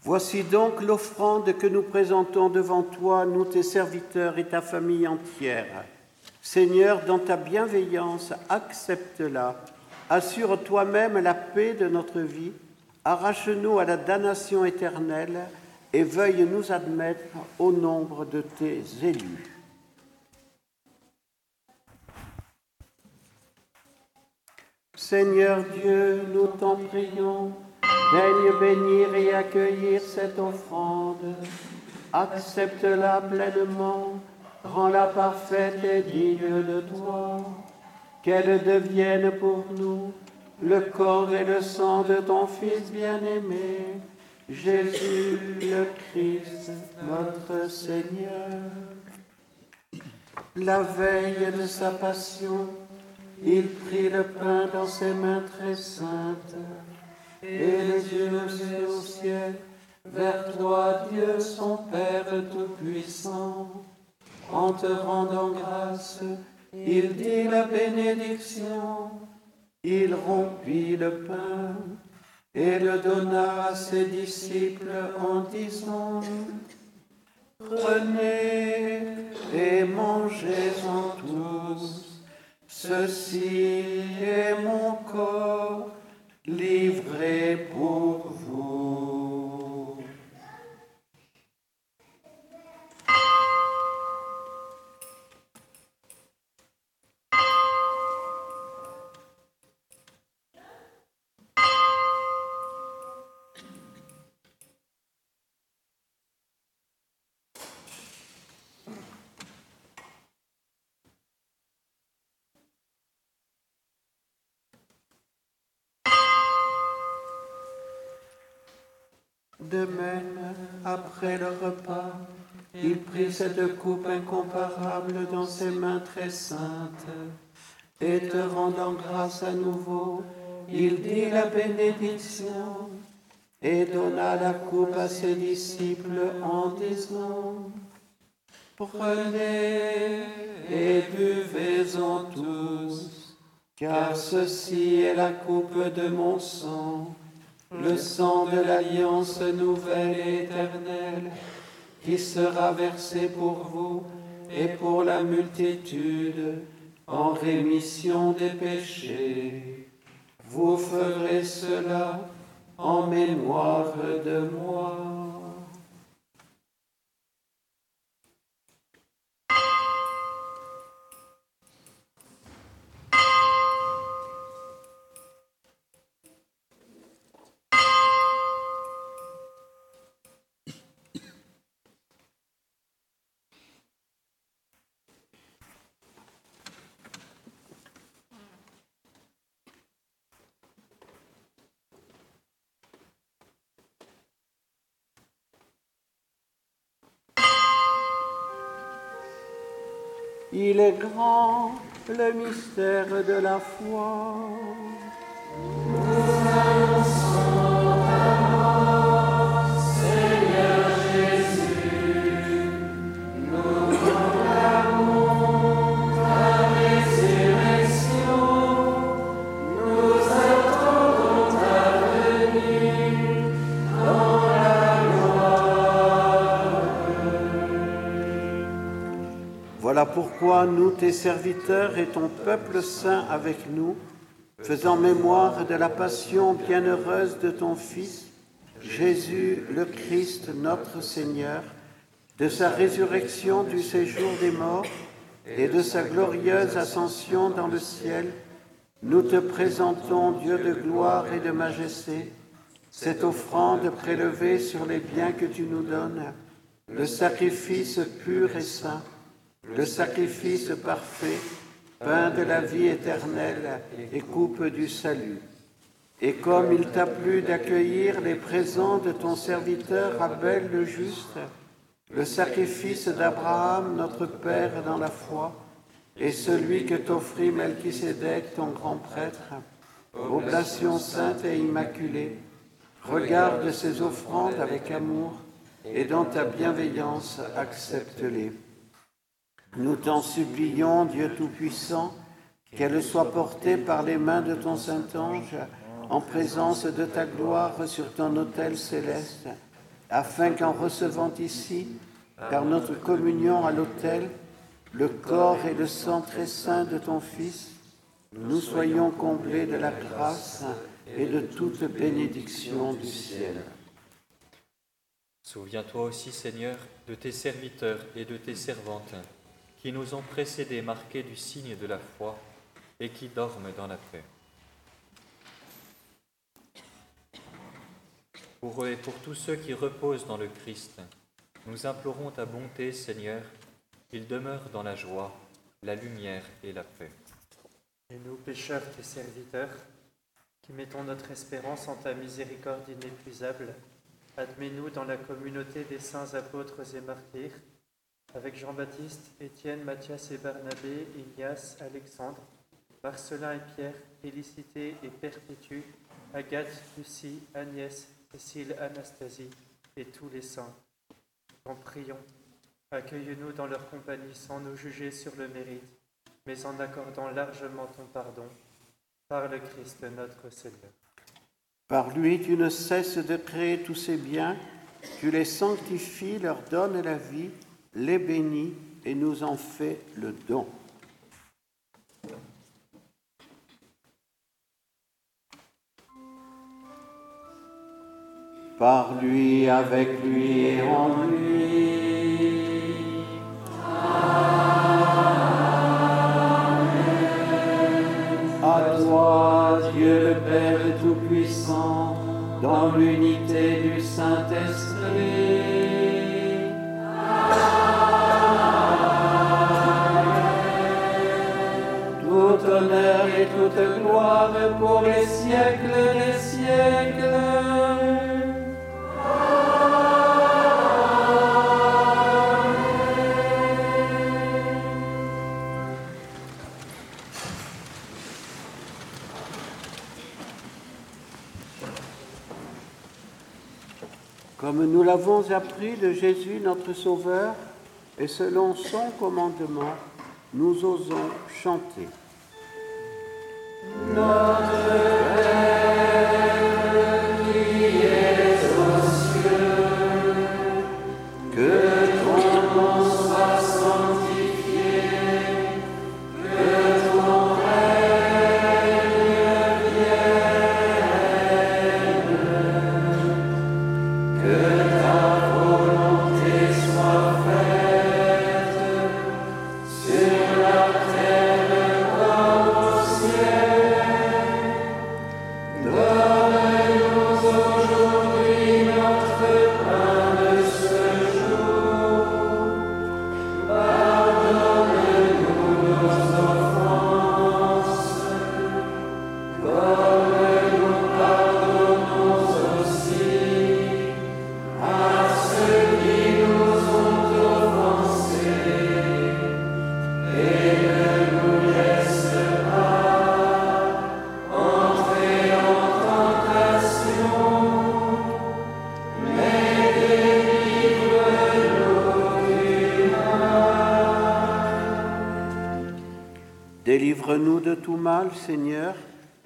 Voici donc l'offrande que nous présentons devant toi, nous tes serviteurs et ta famille entière. Seigneur, dans ta bienveillance, accepte-la. Assure toi-même la paix de notre vie. Arrache-nous à la damnation éternelle et veuille nous admettre au nombre de tes élus. Seigneur Dieu, nous t'en prions Daigne bénir et accueillir cette offrande. Accepte-la pleinement, rends-la parfaite et digne de toi. Qu'elle devienne pour nous le corps et le sang de ton Fils bien-aimé, Jésus le Christ, notre Seigneur. La veille de sa passion, il prit le pain dans ses mains très saintes et les yeux levés au ciel, vers toi, Dieu, son Père Tout-Puissant. En te rendant grâce, il dit la bénédiction, il rompit le pain et le donna à ses disciples en disant, Prenez et mangez-en tous, ceci est mon corps livré pour vous. Le repas, il prit cette coupe incomparable dans ses mains très saintes, et te rendant grâce à nouveau, il dit la bénédiction, et donna la coupe à ses disciples en disant, Prenez et buvez-en tous, car ceci est la coupe de mon sang le sang de l'alliance nouvelle et éternelle, qui sera versé pour vous et pour la multitude en rémission des péchés. Vous ferez cela en mémoire de moi. Il est grand le mystère de la foi. Pourquoi nous, tes serviteurs et ton peuple saint avec nous, faisant mémoire de la passion bienheureuse de ton Fils, Jésus le Christ, notre Seigneur, de sa résurrection du séjour des morts et de sa glorieuse ascension dans le ciel, nous te présentons, Dieu de gloire et de majesté, cette offrande prélevée sur les biens que tu nous donnes, le sacrifice pur et saint, le sacrifice parfait, pain de la vie éternelle et coupe du salut. Et comme il t'a plu d'accueillir les présents de ton serviteur Abel le juste, le sacrifice d'Abraham, notre Père dans la foi, et celui que t'offrit Melchisédek, ton grand prêtre, oblation sainte et immaculée, regarde ces offrandes avec amour et dans ta bienveillance accepte-les. Nous t'en supplions, Dieu Tout-Puissant, qu'elles soient portées par les mains de ton Saint-Ange en présence de ta gloire sur ton autel céleste, afin qu'en recevant ici, par notre communion à l'autel, le corps et le sang très saint de ton Fils, nous soyons comblés de la grâce et de toute bénédiction du ciel. Souviens-toi aussi, Seigneur, de tes serviteurs et de tes servantes qui nous ont précédés marqués du signe de la foi et qui dorment dans la paix. Pour eux et pour tous ceux qui reposent dans le Christ, nous implorons ta bonté, Seigneur, qu'ils demeurent dans la joie, la lumière et la paix. Et nous, pécheurs, tes serviteurs, qui mettons notre espérance en ta miséricorde inépuisable, admets-nous dans la communauté des saints apôtres et martyrs, avec Jean-Baptiste, Étienne, Mathias et Barnabé, Ignace, Alexandre, Marcelin et Pierre, Félicité et Perpétue, Agathe, Lucie, Agnès, Cécile, Anastasie et tous les saints. En prions, accueille-nous dans leur compagnie sans nous juger sur le mérite, mais en accordant largement ton pardon, par le Christ notre Seigneur. Par lui, tu ne cesses de créer tous ces biens, tu les sanctifies, leur donnes la vie, les bénis et nous en fais le don. Par lui, avec lui et en lui. À toi, Dieu le Père Tout-Puissant, dans l'unité du Saint-Esprit. Et toute gloire pour les siècles des siècles. Comme nous l'avons appris de Jésus notre Sauveur, et selon son commandement, nous osons chanter. Notre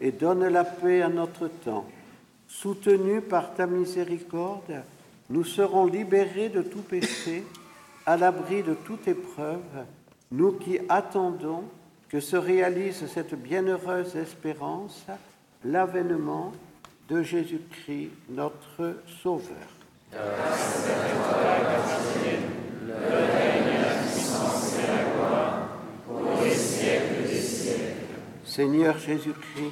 et donne la paix à notre temps. Soutenus par ta miséricorde, nous serons libérés de tout péché, à l'abri de toute épreuve, nous qui attendons que se réalise cette bienheureuse espérance, l'avènement de Jésus-Christ, notre Sauveur. Seigneur Jésus-Christ,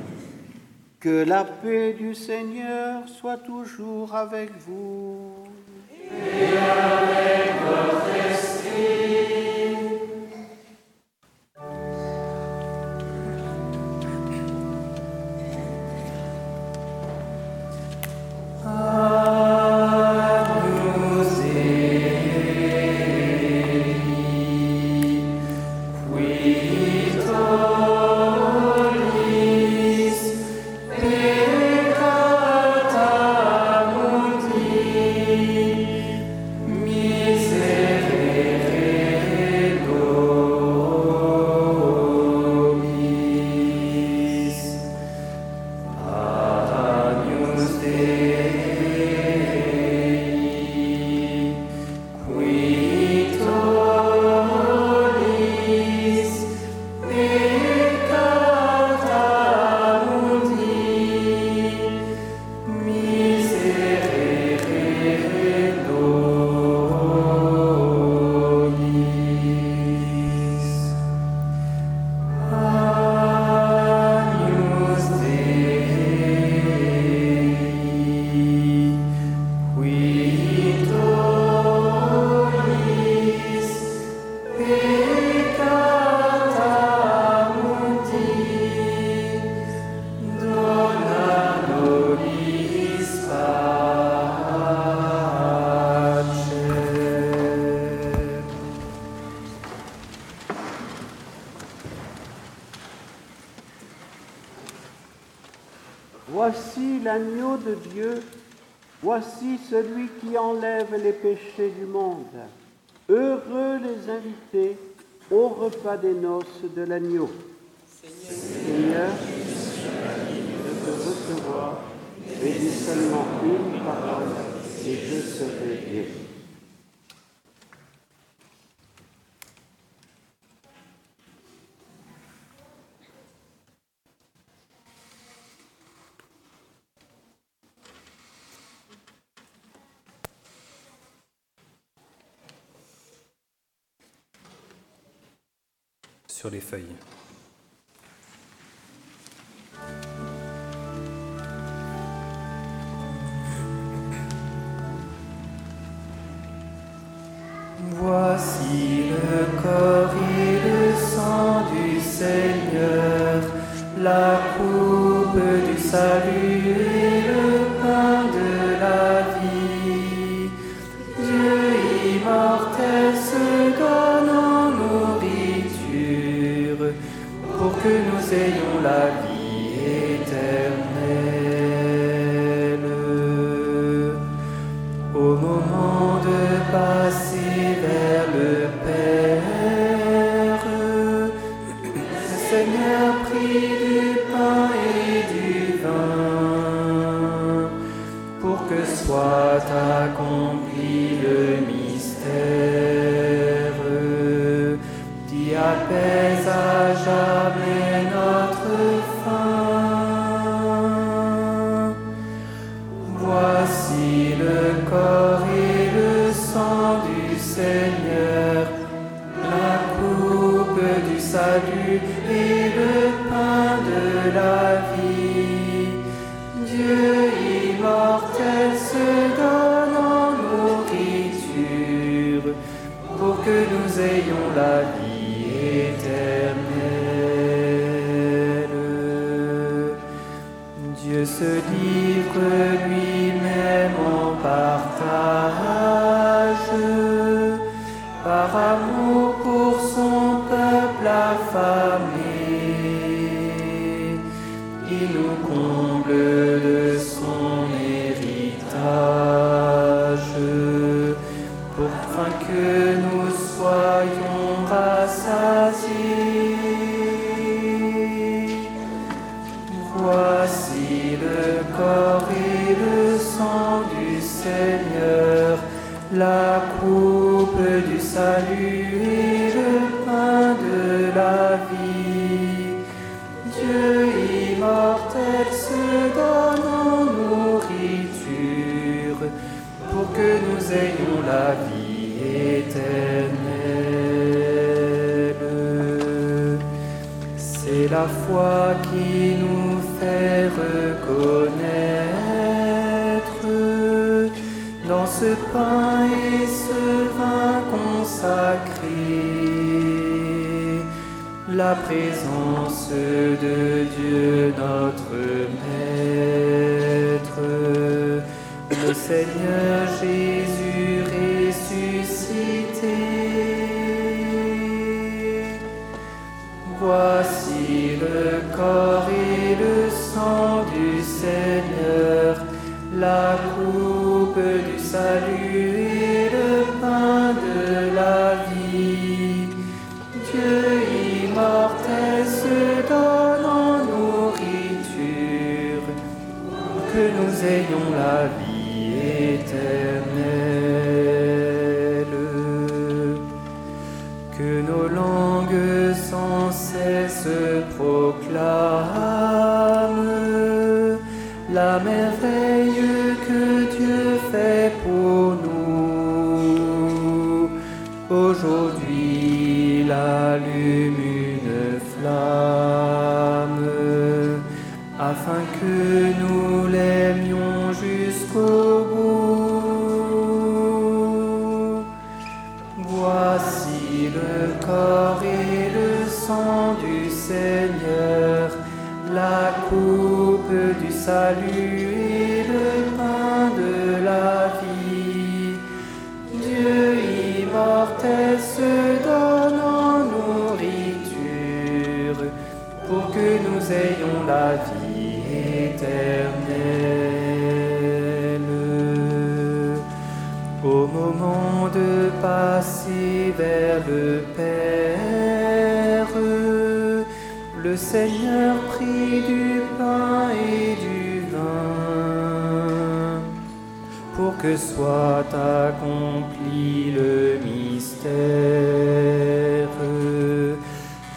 Que la paix du Seigneur soit toujours avec vous. Au repas des noces de l'agneau. Seigneur, je te recevoir, dis seulement une parole et je serai guéri. Sur les feuilles. Que nous ayons la vie éternelle. C'est la foi qui nous fait reconnaître dans ce pain et ce vin consacré la présence de Dieu notre Seigneur Jésus ressuscité. Voici le corps et le sang du Seigneur, la coupe du salut et le pain de la vie. Dieu immortel se donne en nourriture que nous ayons la vie la merveille que Dieu fait pour nous. Aujourd'hui, il allume une flamme afin que nous l'aimions jusqu'au bout. Voici le corps et le sang du Seigneur, du salut et le pain de la vie. Dieu immortel se donne en nourriture pour que nous ayons la vie éternelle. Au moment de passer vers le Père, le Seigneur prit du pain que soit accompli le mystère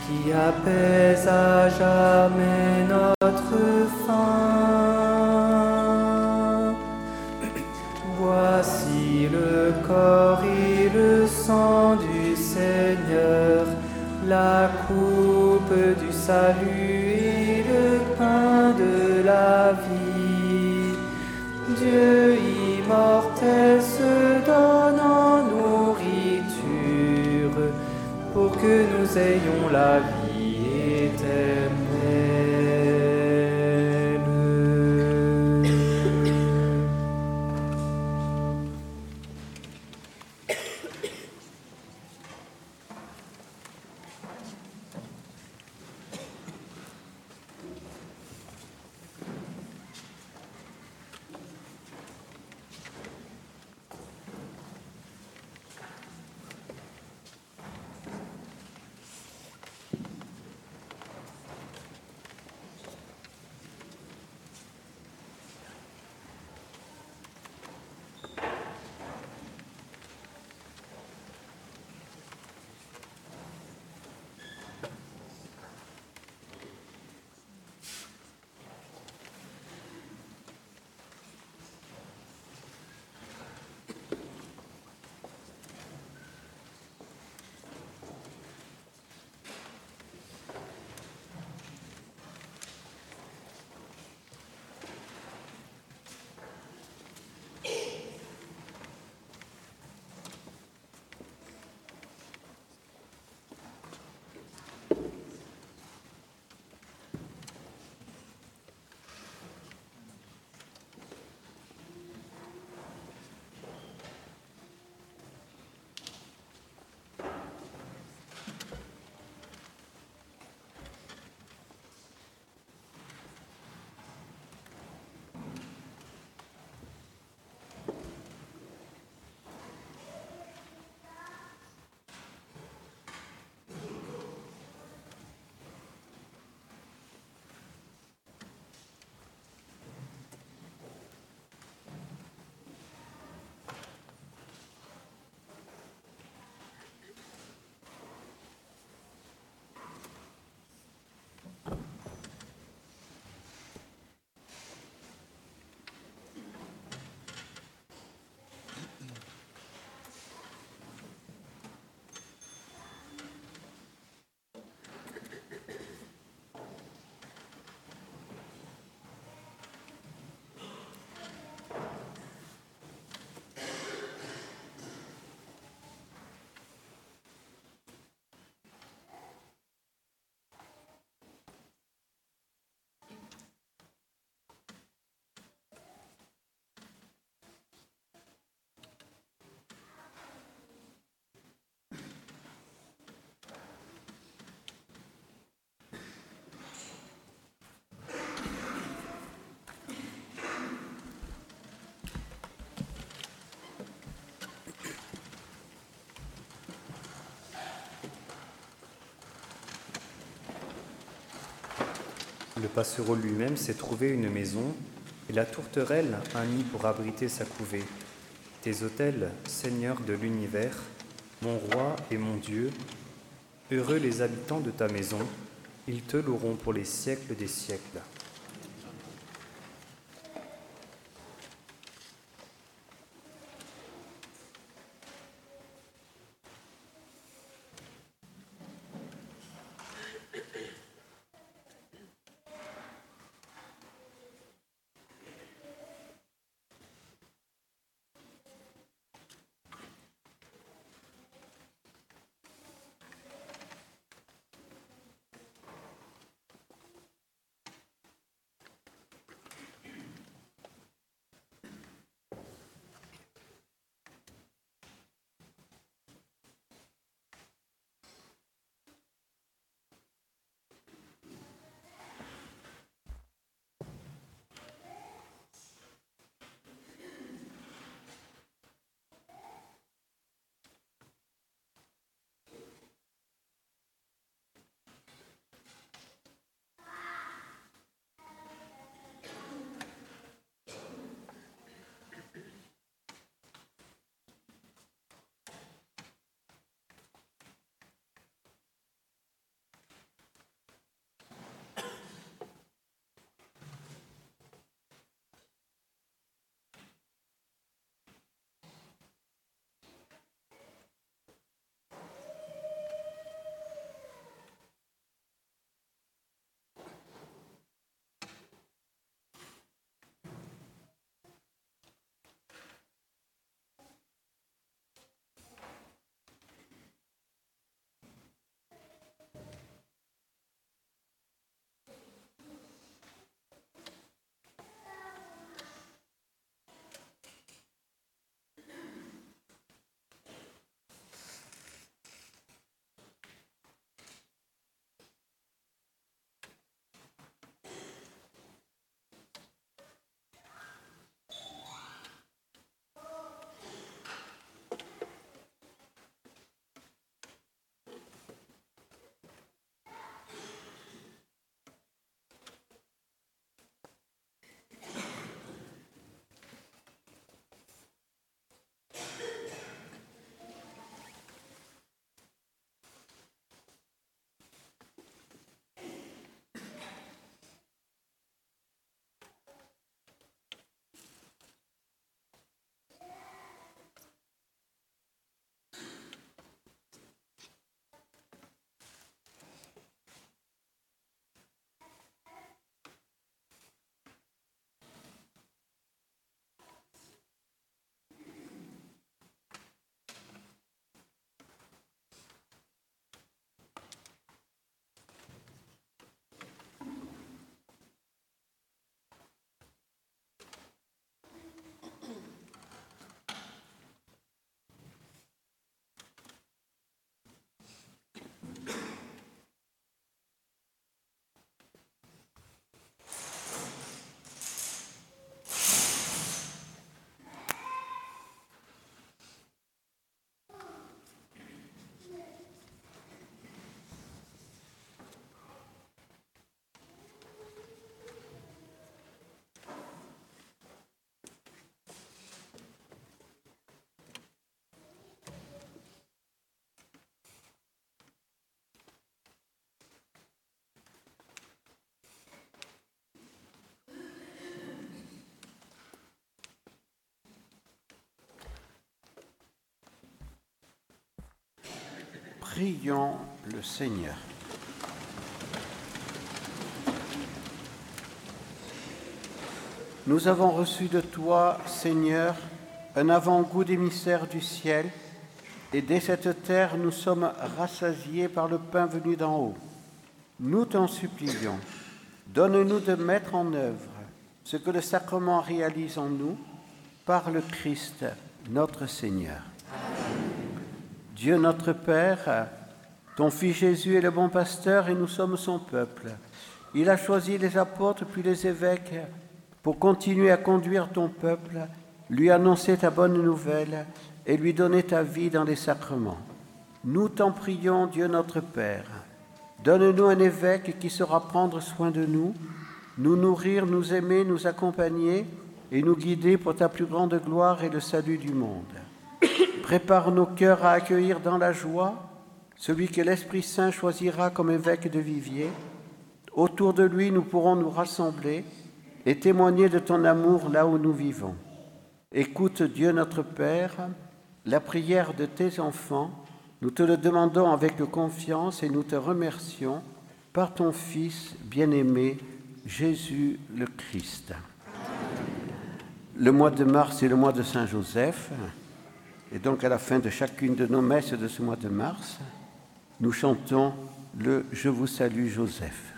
qui apaise à jamais notre faim. Voici le corps et le sang du Seigneur, la coupe du salut et le pain de la vie. Dieu immortel se donne en nourriture pour que nous ayons la vie Le passereau lui-même s'est trouvé une maison, et la tourterelle un nid pour abriter sa couvée. Tes autels, Seigneur de l'univers, mon roi et mon Dieu, heureux les habitants de ta maison, ils te loueront pour les siècles des siècles. Prions le Seigneur. Nous avons reçu de toi, Seigneur, un avant-goût d'émissaire du ciel, et dès cette terre nous sommes rassasiés par le pain venu d'en haut. Nous t'en supplions, donne-nous de mettre en œuvre ce que le sacrement réalise en nous par le Christ, notre Seigneur. Dieu notre Père, ton Fils Jésus est le bon pasteur et nous sommes son peuple. Il a choisi les apôtres puis les évêques pour continuer à conduire ton peuple, lui annoncer ta bonne nouvelle et lui donner ta vie dans les sacrements. Nous t'en prions, Dieu notre Père. Donne-nous un évêque qui saura prendre soin de nous, nous nourrir, nous aimer, nous accompagner et nous guider pour ta plus grande gloire et le salut du monde. Prépare nos cœurs à accueillir dans la joie celui que l'Esprit Saint choisira comme évêque de Vivier. Autour de lui, nous pourrons nous rassembler et témoigner de ton amour là où nous vivons. Écoute Dieu notre Père, la prière de tes enfants. Nous te le demandons avec confiance et nous te remercions par ton Fils bien-aimé, Jésus le Christ. Le mois de mars est le mois de Saint Joseph. Et donc à la fin de chacune de nos messes de ce mois de mars, nous chantons le Je vous salue Joseph.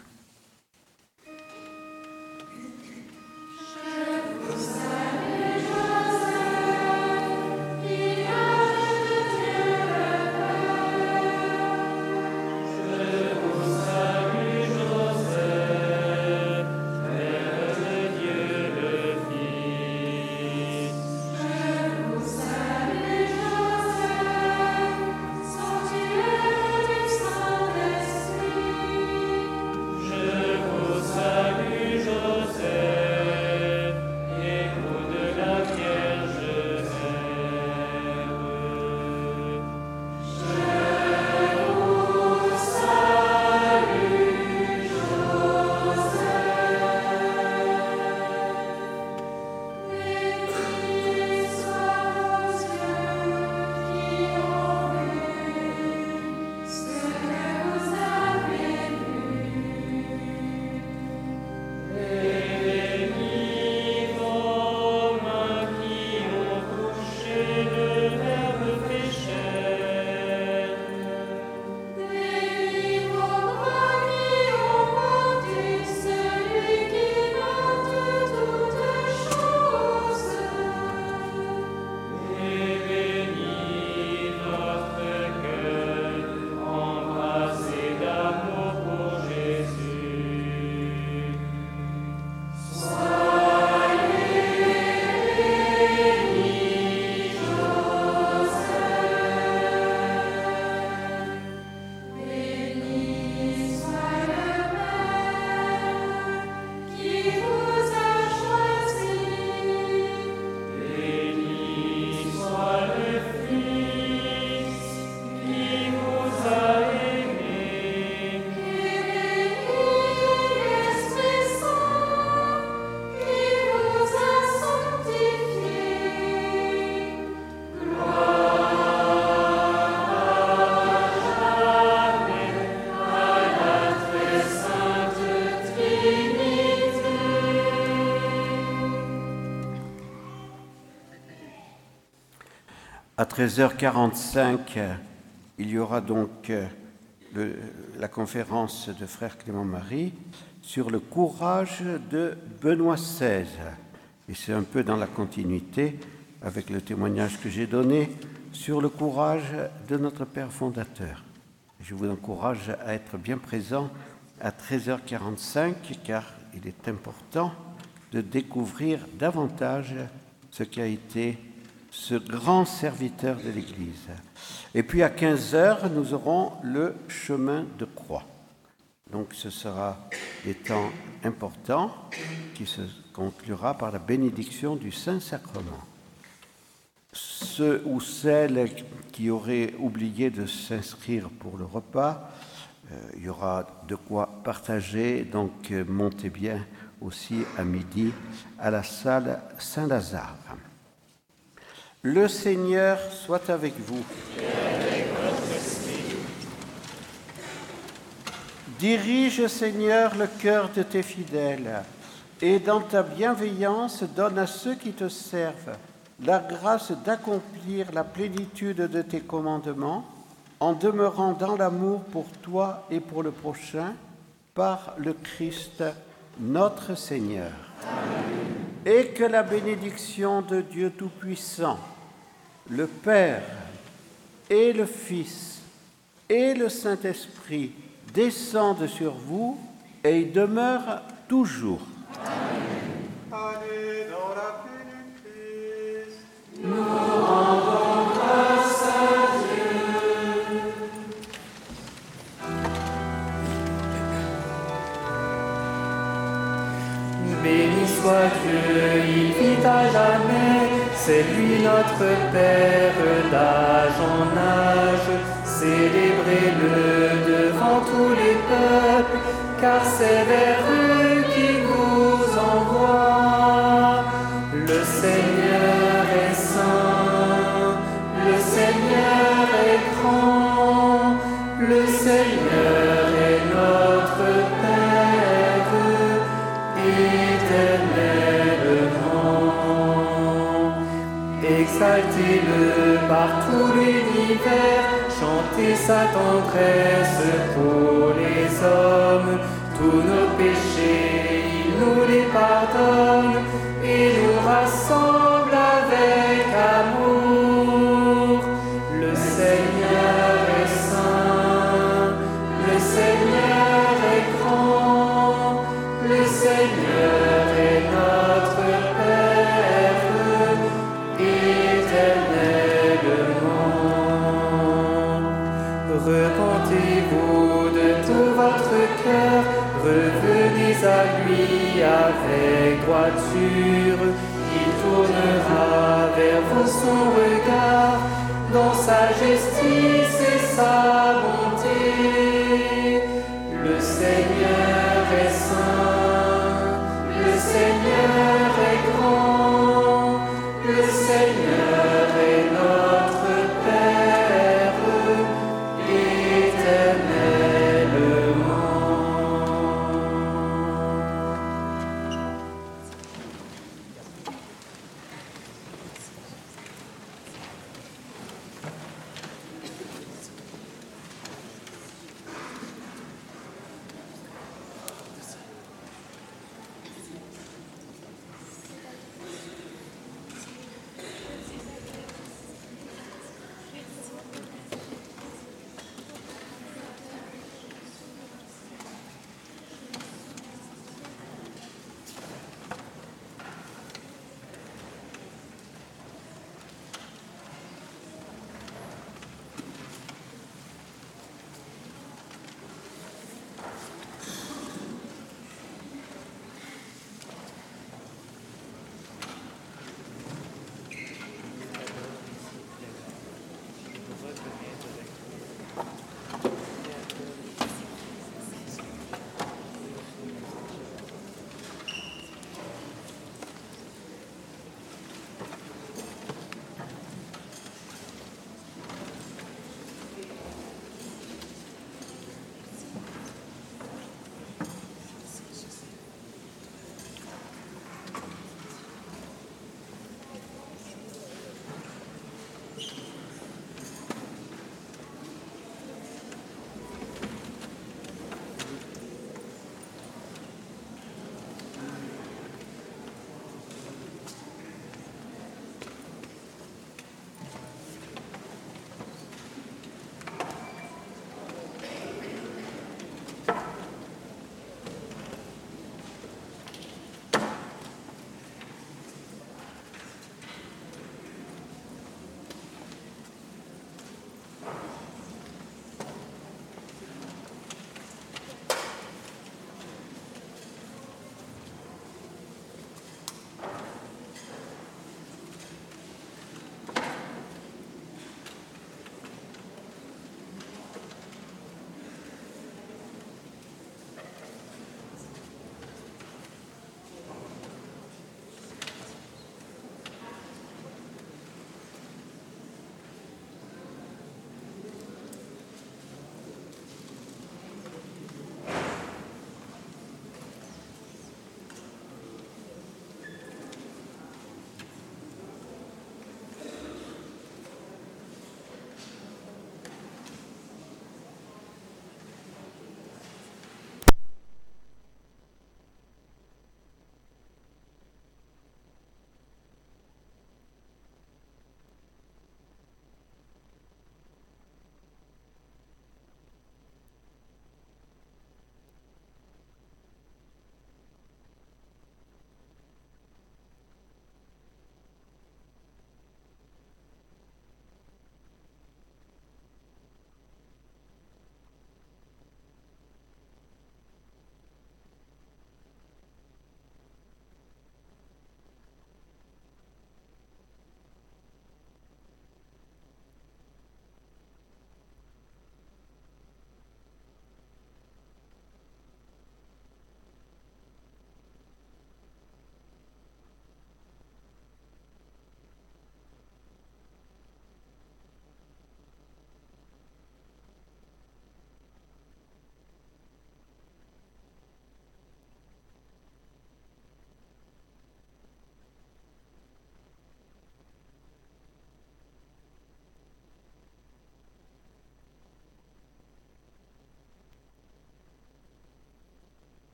13h45, il y aura donc euh, la conférence de Frère Clément Marie sur le courage de Benoît XVI. Et c'est un peu dans la continuité avec le témoignage que j'ai donné sur le courage de notre Père fondateur. Je vous encourage à être bien présent à 13h45 car il est important de découvrir davantage ce qui a été ce grand serviteur de l'Église. Et puis à 15 heures, nous aurons le chemin de croix. Donc ce sera des temps importants qui se conclura par la bénédiction du Saint-Sacrement. Ceux ou celles qui auraient oublié de s'inscrire pour le repas, euh, il y aura de quoi partager, donc euh, montez bien aussi à midi à la salle Saint-Lazare. Le Seigneur soit avec vous. Dirige, Seigneur, le cœur de tes fidèles et dans ta bienveillance donne à ceux qui te servent la grâce d'accomplir la plénitude de tes commandements en demeurant dans l'amour pour toi et pour le prochain par le Christ notre Seigneur. Et que la bénédiction de Dieu Tout-Puissant, le Père et le Fils et le Saint-Esprit descendent sur vous et y demeurent toujours. Allez dans la paix du Christ. Nous soit Dieu, il vit à jamais, c'est lui notre Père d'âge en âge. Célébrez-le devant tous les peuples, car c'est vers eux qu'il vous envoie. Exaltez-le par tout l'univers, chantez sa tendresse pour les hommes, tous nos péchés, il nous les pardonne et nous rassemble avec amour. à lui avec droiture. Il tournera vers vous son regard dans sa justice et sa bonté.